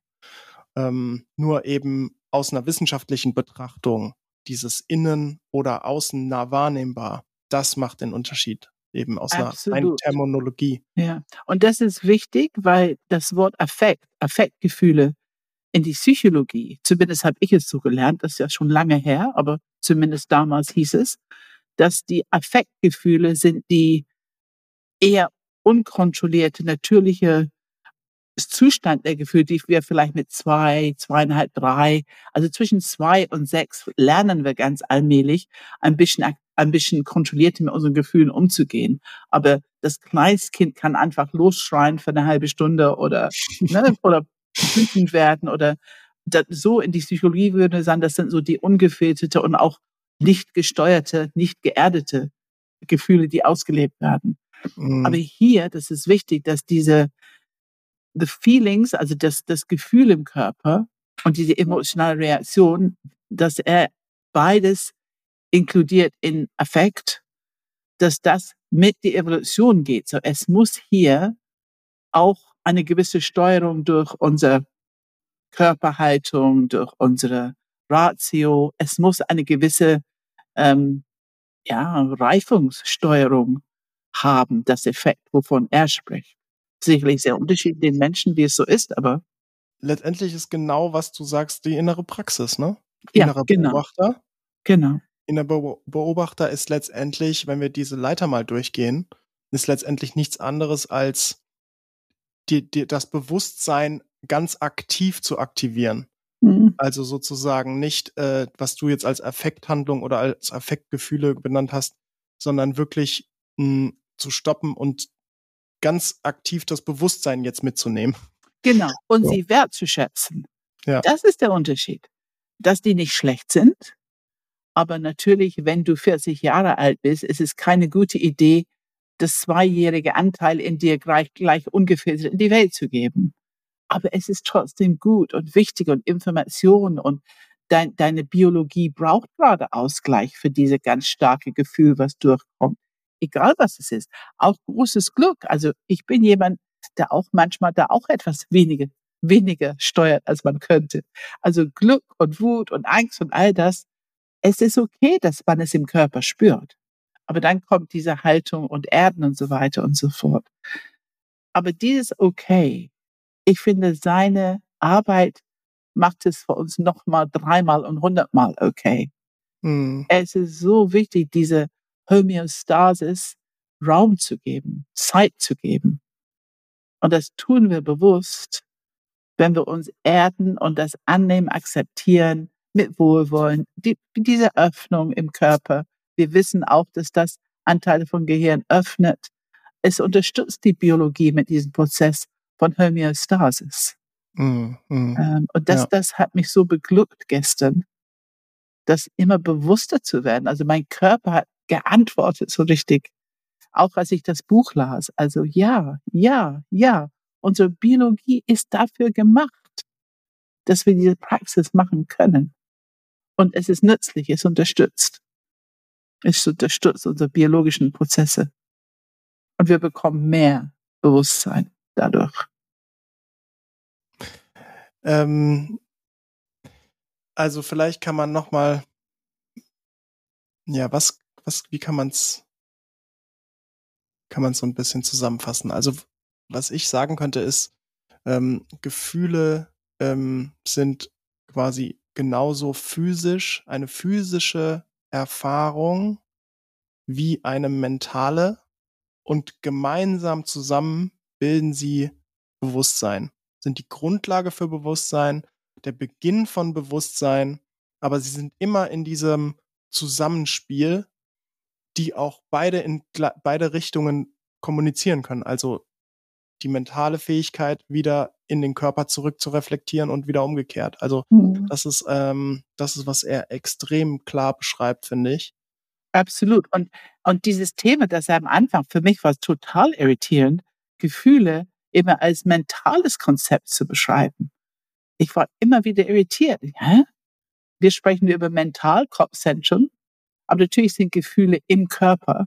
Ähm, nur eben aus einer wissenschaftlichen Betrachtung, dieses Innen oder Außen nah wahrnehmbar, das macht den Unterschied eben aus Absolut. einer Terminologie. Ja, und das ist wichtig, weil das Wort Affekt, Affektgefühle in die Psychologie, zumindest habe ich es so gelernt, das ist ja schon lange her, aber zumindest damals hieß es, dass die Affektgefühle sind die eher unkontrollierte, natürliche Zustand der Gefühle, die wir vielleicht mit zwei, zweieinhalb, drei, also zwischen zwei und sechs lernen wir ganz allmählich ein bisschen, ein bisschen kontrollierter mit unseren Gefühlen umzugehen. Aber das Kleinstkind kann einfach losschreien für eine halbe Stunde oder, ne, oder wütend werden oder so in die Psychologie würde sagen, das sind so die ungefilterte und auch nicht gesteuerte, nicht geerdete Gefühle, die ausgelebt werden. Mhm. Aber hier, das ist wichtig, dass diese the feelings, also das, das Gefühl im Körper und diese emotionale Reaktion, dass er beides inkludiert in Affekt, dass das mit die Evolution geht. So, es muss hier auch eine gewisse Steuerung durch unsere Körperhaltung, durch unsere Ratio. Es muss eine gewisse ähm, ja, Reifungssteuerung haben, das Effekt, wovon er spricht. Sicherlich sehr unterschiedlich den Menschen, wie es so ist, aber letztendlich ist genau, was du sagst, die innere Praxis, ne? Ja, Innerer genau. Beobachter. Genau. Innerer Beobachter ist letztendlich, wenn wir diese Leiter mal durchgehen, ist letztendlich nichts anderes als die, die, das Bewusstsein ganz aktiv zu aktivieren. Mhm. Also sozusagen nicht, äh, was du jetzt als Affekthandlung oder als Affektgefühle benannt hast, sondern wirklich mh, hm, zu stoppen und ganz aktiv das Bewusstsein jetzt mitzunehmen. Genau, und so. sie wertzuschätzen. Ja. Das ist der Unterschied. Dass die nicht schlecht sind, aber natürlich, wenn du 40 Jahre alt bist, ist es keine gute Idee, das zweijährige Anteil in dir gleich, gleich ungefiltert in die Welt zu geben. Aber es ist trotzdem gut und wichtig und Information und dein, deine Biologie braucht gerade Ausgleich für diese ganz starke Gefühl, was durchkommt. Egal was es ist. Auch großes Glück. Also ich bin jemand, der auch manchmal da auch etwas weniger, weniger steuert, als man könnte. Also Glück und Wut und Angst und all das. Es ist okay, dass man es im Körper spürt. Aber dann kommt diese Haltung und Erden und so weiter und so fort. Aber dieses okay, ich finde, seine Arbeit macht es für uns nochmal dreimal und hundertmal okay. Mhm. Es ist so wichtig, diese Homöostasis Raum zu geben, Zeit zu geben. Und das tun wir bewusst, wenn wir uns erden und das annehmen, akzeptieren, mit Wohlwollen, die, diese Öffnung im Körper, wir wissen auch, dass das Anteile von Gehirn öffnet. Es unterstützt die Biologie mit diesem Prozess von Homöostasis. Mm, mm, ähm, und das, ja. das hat mich so beglückt gestern, das immer bewusster zu werden. Also mein Körper hat geantwortet so richtig, auch als ich das Buch las. Also ja, ja, ja, unsere Biologie ist dafür gemacht, dass wir diese Praxis machen können. Und es ist nützlich, es unterstützt. Es unterstützt unsere biologischen Prozesse. Und wir bekommen mehr Bewusstsein dadurch. Ähm, also vielleicht kann man noch mal Ja, was, was, wie kann man's, kann man so ein bisschen zusammenfassen? Also, was ich sagen könnte, ist, ähm, Gefühle ähm, sind quasi genauso physisch, eine physische Erfahrung wie eine mentale und gemeinsam zusammen bilden sie Bewusstsein, sind die Grundlage für Bewusstsein, der Beginn von Bewusstsein, aber sie sind immer in diesem Zusammenspiel, die auch beide in beide Richtungen kommunizieren können. Also die mentale Fähigkeit wieder in den Körper zurück zu reflektieren und wieder umgekehrt. Also mhm. das ist ähm, das ist was er extrem klar beschreibt, finde ich. Absolut. Und und dieses Thema, das er am Anfang für mich war total irritierend, Gefühle immer als mentales Konzept zu beschreiben. Ich war immer wieder irritiert. Hä? Wir sprechen über Mental-Kopfzentrum, aber natürlich sind Gefühle im Körper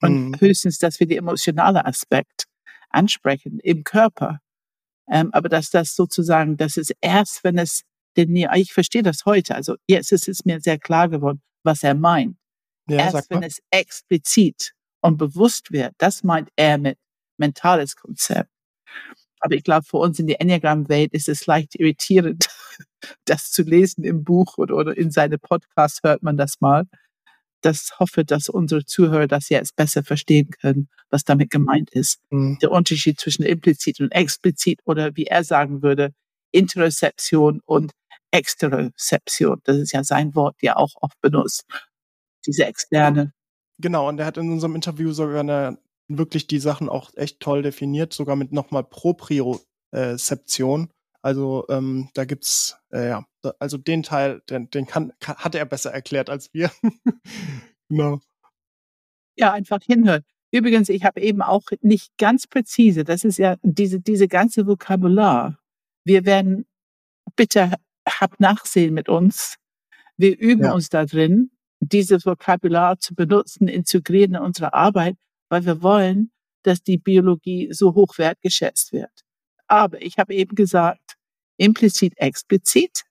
und mhm. höchstens, dass wir die emotionale Aspekt ansprechen im Körper. Ähm, aber dass das sozusagen, das ist erst, wenn es denn ich verstehe das heute, also jetzt ist es mir sehr klar geworden, was er meint. Ja, erst wenn es explizit und bewusst wird, das meint er mit mentales Konzept. Aber ich glaube, für uns in der Enneagram-Welt ist es leicht irritierend, das zu lesen im Buch oder, oder in seine Podcasts hört man das mal. Das hoffe, dass unsere Zuhörer das jetzt besser verstehen können, was damit gemeint ist. Mhm. Der Unterschied zwischen implizit und explizit oder wie er sagen würde, Interozeption und Exterozeption. Das ist ja sein Wort, der auch oft benutzt. Diese externe. Genau, und er hat in unserem Interview sogar eine wirklich die Sachen auch echt toll definiert, sogar mit nochmal Propriozeption. Also ähm, da gibt's äh, ja, also den Teil, den, den kann, kann, hat er besser erklärt als wir. genau. Ja, einfach hinhören. Übrigens, ich habe eben auch nicht ganz präzise, das ist ja diese, diese ganze Vokabular. Wir werden, bitte habt Nachsehen mit uns. Wir üben ja. uns da drin, dieses Vokabular zu benutzen, integrieren in unsere Arbeit, weil wir wollen, dass die Biologie so hoch wertgeschätzt wird. Aber ich habe eben gesagt, implizit, explizit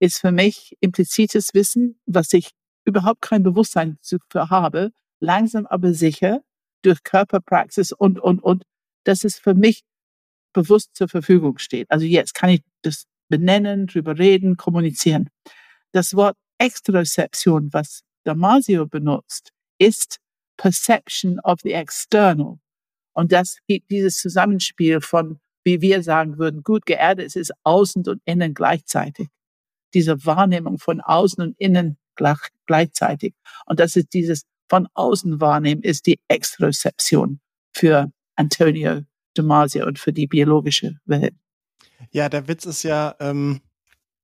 ist für mich implizites Wissen, was ich überhaupt kein Bewusstsein für habe, langsam aber sicher durch Körperpraxis und, und, und, dass es für mich bewusst zur Verfügung steht. Also jetzt kann ich das benennen, drüber reden, kommunizieren. Das Wort Extrozeption, was Damasio benutzt, ist perception of the external. Und das gibt dieses Zusammenspiel von, wie wir sagen würden, gut geerdet, es ist außen und innen gleichzeitig. Diese Wahrnehmung von außen und innen gleichzeitig. Und das ist dieses von außen wahrnehmen, ist die Extrozeption für Antonio Damasio und für die biologische Welt. Ja, der Witz ist ja, ähm,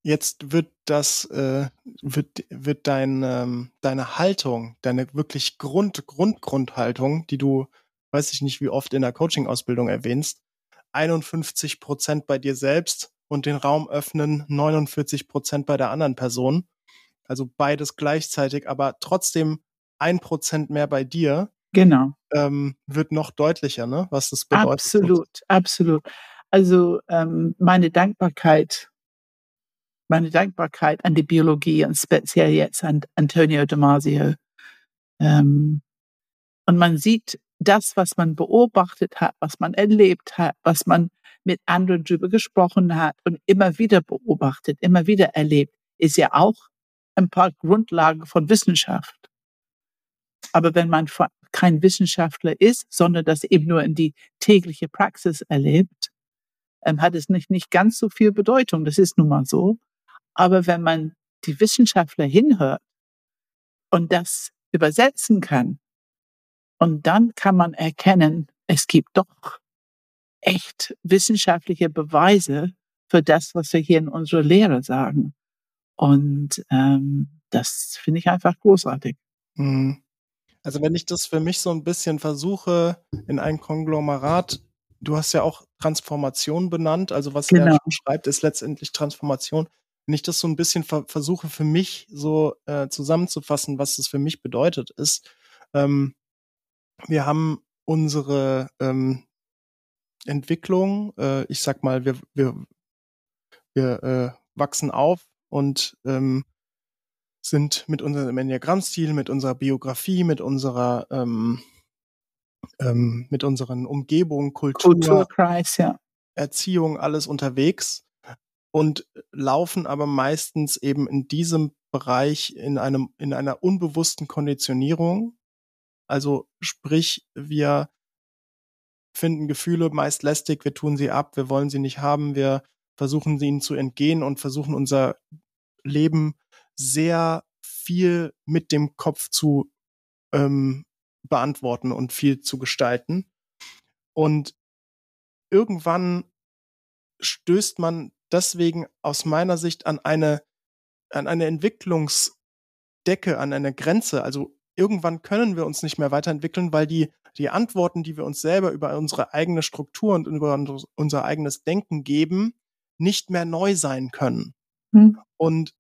jetzt wird das, äh, wird, wird dein, ähm, deine Haltung, deine wirklich Grund, Grund, Grundhaltung, die du, weiß ich nicht, wie oft in der Coaching-Ausbildung erwähnst, 51 Prozent bei dir selbst und den Raum öffnen 49 Prozent bei der anderen Person. Also beides gleichzeitig, aber trotzdem ein Prozent mehr bei dir. Genau. Ähm, wird noch deutlicher, ne? Was das bedeutet. Absolut, absolut. Also ähm, meine Dankbarkeit meine Dankbarkeit an die Biologie und speziell jetzt an Antonio Damasio. Ähm, und man sieht das, was man beobachtet hat, was man erlebt hat, was man mit anderen drüber gesprochen hat und immer wieder beobachtet, immer wieder erlebt, ist ja auch ein paar Grundlagen von Wissenschaft. Aber wenn man kein Wissenschaftler ist, sondern das eben nur in die tägliche Praxis erlebt, ähm, hat es nicht, nicht ganz so viel Bedeutung. Das ist nun mal so. Aber wenn man die Wissenschaftler hinhört und das übersetzen kann, und dann kann man erkennen, es gibt doch echt wissenschaftliche Beweise für das, was wir hier in unserer Lehre sagen. Und ähm, das finde ich einfach großartig. Mhm. Also wenn ich das für mich so ein bisschen versuche in ein Konglomerat, du hast ja auch Transformation benannt, also was genau. er schreibt, ist letztendlich Transformation wenn ich das so ein bisschen ver versuche für mich so äh, zusammenzufassen, was das für mich bedeutet, ist, ähm, wir haben unsere ähm, Entwicklung, äh, ich sag mal, wir, wir, wir äh, wachsen auf und ähm, sind mit unserem Enneagrammstil, mit unserer Biografie, mit unserer ähm, ähm, mit unseren Umgebungen, Kultur, Kulturkreis, ja. Erziehung, alles unterwegs und laufen aber meistens eben in diesem Bereich in einem in einer unbewussten Konditionierung. Also sprich, wir finden Gefühle meist lästig, wir tun sie ab, wir wollen sie nicht haben, wir versuchen ihnen zu entgehen und versuchen unser Leben sehr viel mit dem Kopf zu ähm, beantworten und viel zu gestalten. Und irgendwann stößt man deswegen aus meiner Sicht an eine, an eine Entwicklungsdecke, an eine Grenze. Also irgendwann können wir uns nicht mehr weiterentwickeln, weil die, die Antworten, die wir uns selber über unsere eigene Struktur und über unser eigenes Denken geben, nicht mehr neu sein können. Hm. Und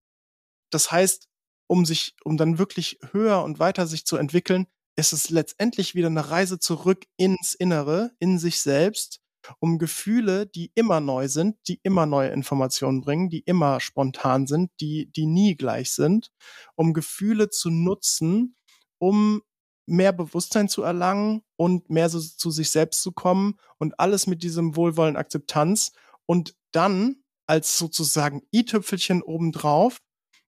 das heißt, um sich, um dann wirklich höher und weiter sich zu entwickeln, ist es letztendlich wieder eine Reise zurück ins Innere, in sich selbst, um Gefühle, die immer neu sind, die immer neue Informationen bringen, die immer spontan sind, die, die nie gleich sind, um Gefühle zu nutzen, um mehr Bewusstsein zu erlangen und mehr so zu sich selbst zu kommen und alles mit diesem Wohlwollen Akzeptanz und dann als sozusagen i-Tüpfelchen obendrauf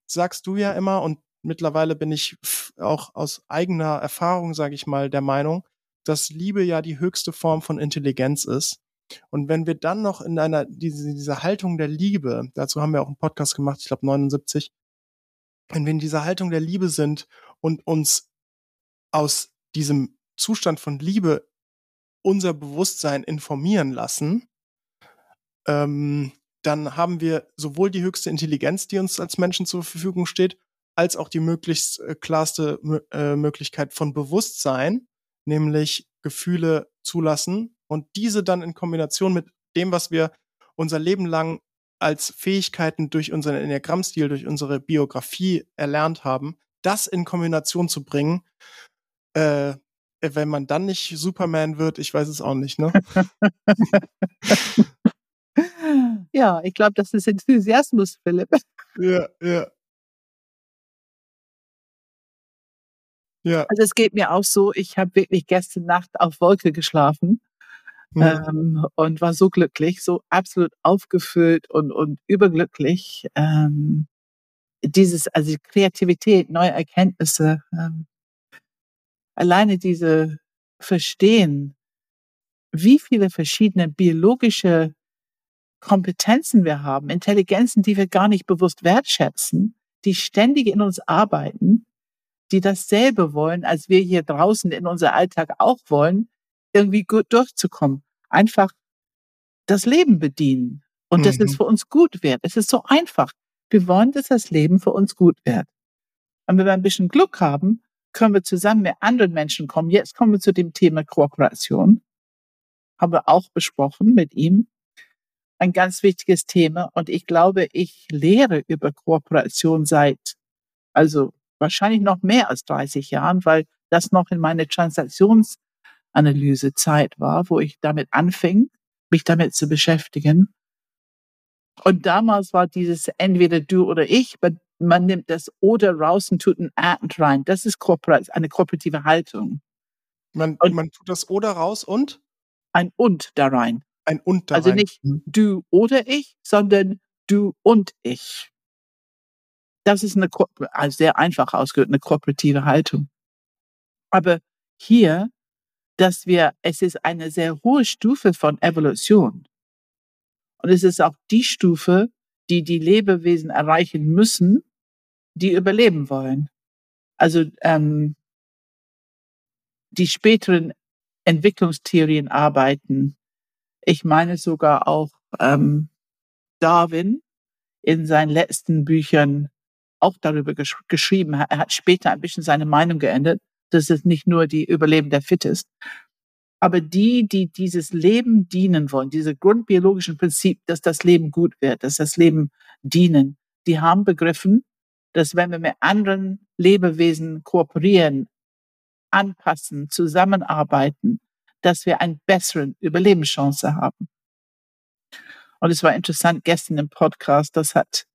sagst du ja immer und mittlerweile bin ich auch aus eigener Erfahrung, sage ich mal, der Meinung, dass Liebe ja die höchste Form von Intelligenz ist. Und wenn wir dann noch in einer, diese, diese Haltung der Liebe, dazu haben wir auch einen Podcast gemacht, ich glaube 79, wenn wir in dieser Haltung der Liebe sind und uns aus diesem Zustand von Liebe unser Bewusstsein informieren lassen, ähm, dann haben wir sowohl die höchste Intelligenz, die uns als Menschen zur Verfügung steht, als auch die möglichst äh, klarste äh, Möglichkeit von Bewusstsein, nämlich Gefühle zulassen und diese dann in Kombination mit dem, was wir unser Leben lang als Fähigkeiten durch unseren Enneagrammstil, durch unsere Biografie erlernt haben, das in Kombination zu bringen, äh, wenn man dann nicht Superman wird, ich weiß es auch nicht, ne? ja, ich glaube, das ist Enthusiasmus, Philipp. Ja, ja. Ja. Also es geht mir auch so, ich habe wirklich gestern Nacht auf Wolke geschlafen ja. ähm, und war so glücklich, so absolut aufgefüllt und, und überglücklich. Ähm, dieses, also Kreativität, neue Erkenntnisse, ähm, alleine diese Verstehen, wie viele verschiedene biologische Kompetenzen wir haben, Intelligenzen, die wir gar nicht bewusst wertschätzen, die ständig in uns arbeiten, die dasselbe wollen, als wir hier draußen in unser Alltag auch wollen, irgendwie gut durchzukommen. Einfach das Leben bedienen und mhm. dass es für uns gut wird. Es ist so einfach. Wir wollen, dass das Leben für uns gut wird. Und wenn wir ein bisschen Glück haben, können wir zusammen mit anderen Menschen kommen. Jetzt kommen wir zu dem Thema Kooperation. Haben wir auch besprochen mit ihm ein ganz wichtiges Thema. Und ich glaube, ich lehre über Kooperation seit, also wahrscheinlich noch mehr als 30 Jahren, weil das noch in meine Transaktionsanalyse-Zeit war, wo ich damit anfing, mich damit zu beschäftigen. Und damals war dieses entweder du oder ich, man nimmt das oder raus und tut ein and rein. Das ist eine kooperative Haltung. Man, und man tut das oder raus und? Ein und da rein. Ein und da Also rein. nicht mhm. du oder ich, sondern du und ich. Das ist eine also sehr einfach ausgedrückt, eine kooperative Haltung. Aber hier, dass wir, es ist eine sehr hohe Stufe von Evolution. Und es ist auch die Stufe, die die Lebewesen erreichen müssen, die überleben wollen. Also ähm, die späteren Entwicklungstheorien arbeiten ich meine sogar auch ähm, Darwin in seinen letzten Büchern auch darüber gesch geschrieben. Er hat später ein bisschen seine Meinung geändert, dass es nicht nur die Überleben der Fit. Aber die, die dieses Leben dienen wollen, diese grundbiologischen Prinzip, dass das Leben gut wird, dass das Leben dienen, die haben begriffen, dass wenn wir mit anderen Lebewesen kooperieren, anpassen, zusammenarbeiten, dass wir einen besseren Überlebenschance haben. Und es war interessant gestern im Podcast, das hat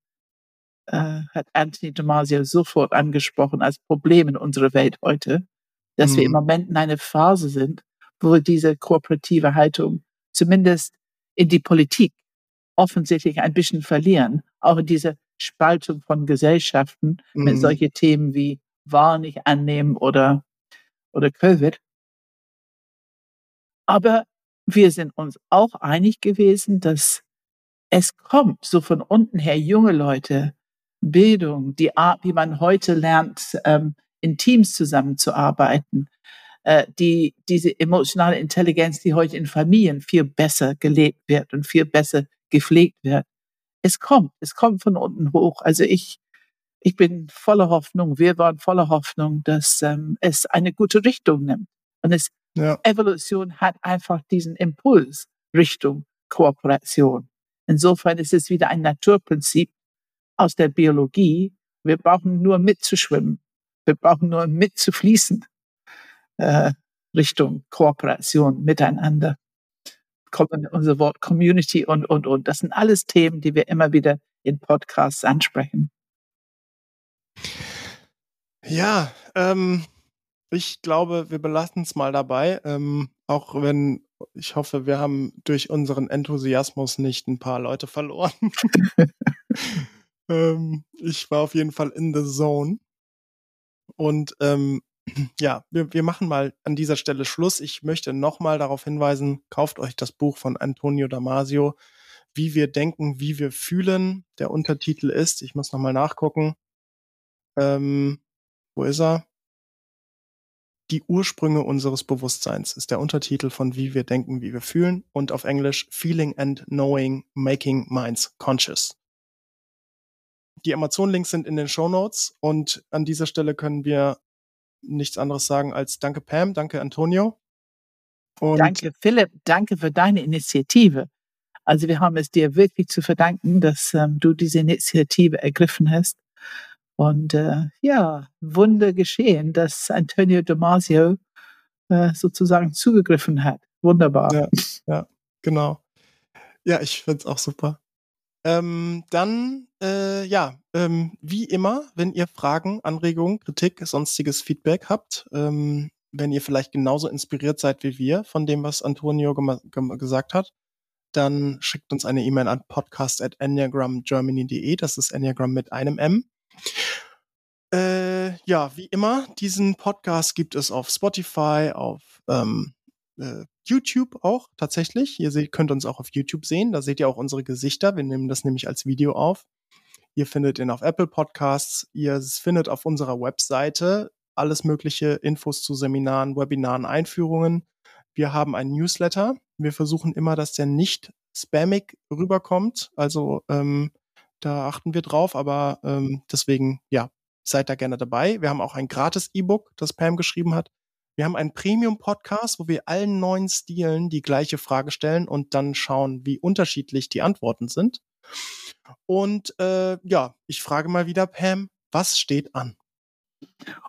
äh, hat Anthony Damasio sofort angesprochen als Problem in unserer Welt heute, dass mhm. wir im mhm. Moment in einer Phase sind, wo wir diese kooperative Haltung zumindest in die Politik offensichtlich ein bisschen verlieren, auch in diese Spaltung von Gesellschaften mhm. mit solchen Themen wie Wahl nicht annehmen oder, oder Covid. Aber wir sind uns auch einig gewesen, dass es kommt so von unten her junge Leute, Bildung, die Art, wie man heute lernt, ähm, in Teams zusammenzuarbeiten, äh, die, diese emotionale Intelligenz, die heute in Familien viel besser gelebt wird und viel besser gepflegt wird. Es kommt, es kommt von unten hoch. Also ich, ich bin voller Hoffnung, wir waren voller Hoffnung, dass ähm, es eine gute Richtung nimmt. Und es, ja. Evolution hat einfach diesen Impuls Richtung Kooperation. Insofern ist es wieder ein Naturprinzip aus der Biologie. Wir brauchen nur mitzuschwimmen. Wir brauchen nur mitzufließen äh, Richtung Kooperation miteinander. Kommt unser Wort Community und, und, und. Das sind alles Themen, die wir immer wieder in Podcasts ansprechen. Ja, ähm, ich glaube, wir belassen es mal dabei. Ähm, auch wenn ich hoffe, wir haben durch unseren Enthusiasmus nicht ein paar Leute verloren. ähm, ich war auf jeden Fall in the zone. Und ähm, ja, wir, wir machen mal an dieser Stelle Schluss. Ich möchte nochmal darauf hinweisen, kauft euch das Buch von Antonio Damasio, wie wir denken, wie wir fühlen. Der Untertitel ist, ich muss nochmal nachgucken, ähm, wo ist er? Die Ursprünge unseres Bewusstseins ist der Untertitel von Wie wir denken, wie wir fühlen und auf Englisch Feeling and Knowing Making Minds Conscious. Die Amazon-Links sind in den Show Notes und an dieser Stelle können wir nichts anderes sagen als Danke Pam, danke Antonio. Und danke Philipp, danke für deine Initiative. Also wir haben es dir wirklich zu verdanken, dass ähm, du diese Initiative ergriffen hast. Und äh, ja, Wunder geschehen, dass Antonio Damasio äh, sozusagen zugegriffen hat. Wunderbar. Ja, ja genau. Ja, ich finde es auch super. Ähm, dann, äh, ja, ähm, wie immer, wenn ihr Fragen, Anregungen, Kritik, sonstiges Feedback habt, ähm, wenn ihr vielleicht genauso inspiriert seid wie wir von dem, was Antonio gesagt hat, dann schickt uns eine E-Mail an podcast.enneagramgermany.de. Das ist Enneagram mit einem M. Äh, ja, wie immer, diesen Podcast gibt es auf Spotify, auf ähm, äh, YouTube auch tatsächlich. Ihr seht, könnt uns auch auf YouTube sehen. Da seht ihr auch unsere Gesichter. Wir nehmen das nämlich als Video auf. Ihr findet ihn auf Apple Podcasts. Ihr findet auf unserer Webseite alles mögliche Infos zu Seminaren, Webinaren, Einführungen. Wir haben einen Newsletter. Wir versuchen immer, dass der nicht spammig rüberkommt. Also ähm, da achten wir drauf, aber ähm, deswegen, ja, seid da gerne dabei. Wir haben auch ein gratis E-Book, das Pam geschrieben hat. Wir haben einen Premium-Podcast, wo wir allen neuen Stilen die gleiche Frage stellen und dann schauen, wie unterschiedlich die Antworten sind. Und äh, ja, ich frage mal wieder, Pam, was steht an?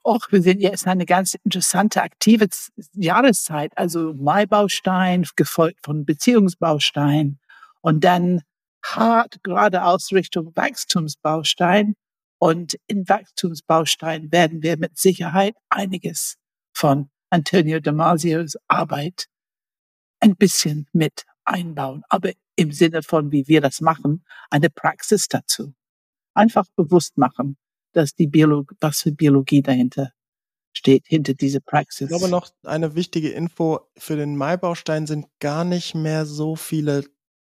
Och, wir sind jetzt eine ganz interessante, aktive Jahreszeit. Also Maibaustein, gefolgt von Beziehungsbaustein und dann hart geradeaus Richtung Wachstumsbaustein. Und in Wachstumsbaustein werden wir mit Sicherheit einiges von Antonio Damasios Arbeit ein bisschen mit einbauen, aber im Sinne von, wie wir das machen, eine Praxis dazu. Einfach bewusst machen, dass die Biologie, was für Biologie dahinter steht, hinter dieser Praxis. Ich glaube noch eine wichtige Info, für den Maibaustein sind gar nicht mehr so viele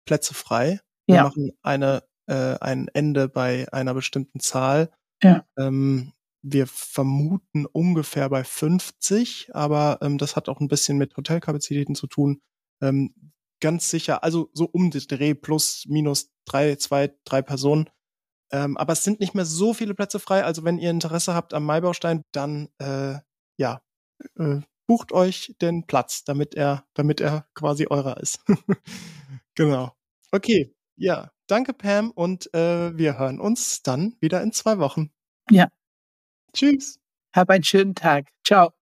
Plätze frei. Wir ja. machen eine, äh, ein Ende bei einer bestimmten Zahl. Ja. Ähm, wir vermuten ungefähr bei 50, aber ähm, das hat auch ein bisschen mit Hotelkapazitäten zu tun. Ähm, ganz sicher, also so um den Dreh plus minus drei, zwei, drei Personen. Ähm, aber es sind nicht mehr so viele Plätze frei. Also wenn ihr Interesse habt am Maibaustein, dann äh, ja, äh, bucht euch den Platz, damit er, damit er quasi eurer ist. genau. Okay, ja, danke Pam und äh, wir hören uns dann wieder in zwei Wochen. Ja. Tschüss. Hab einen schönen Tag. Ciao.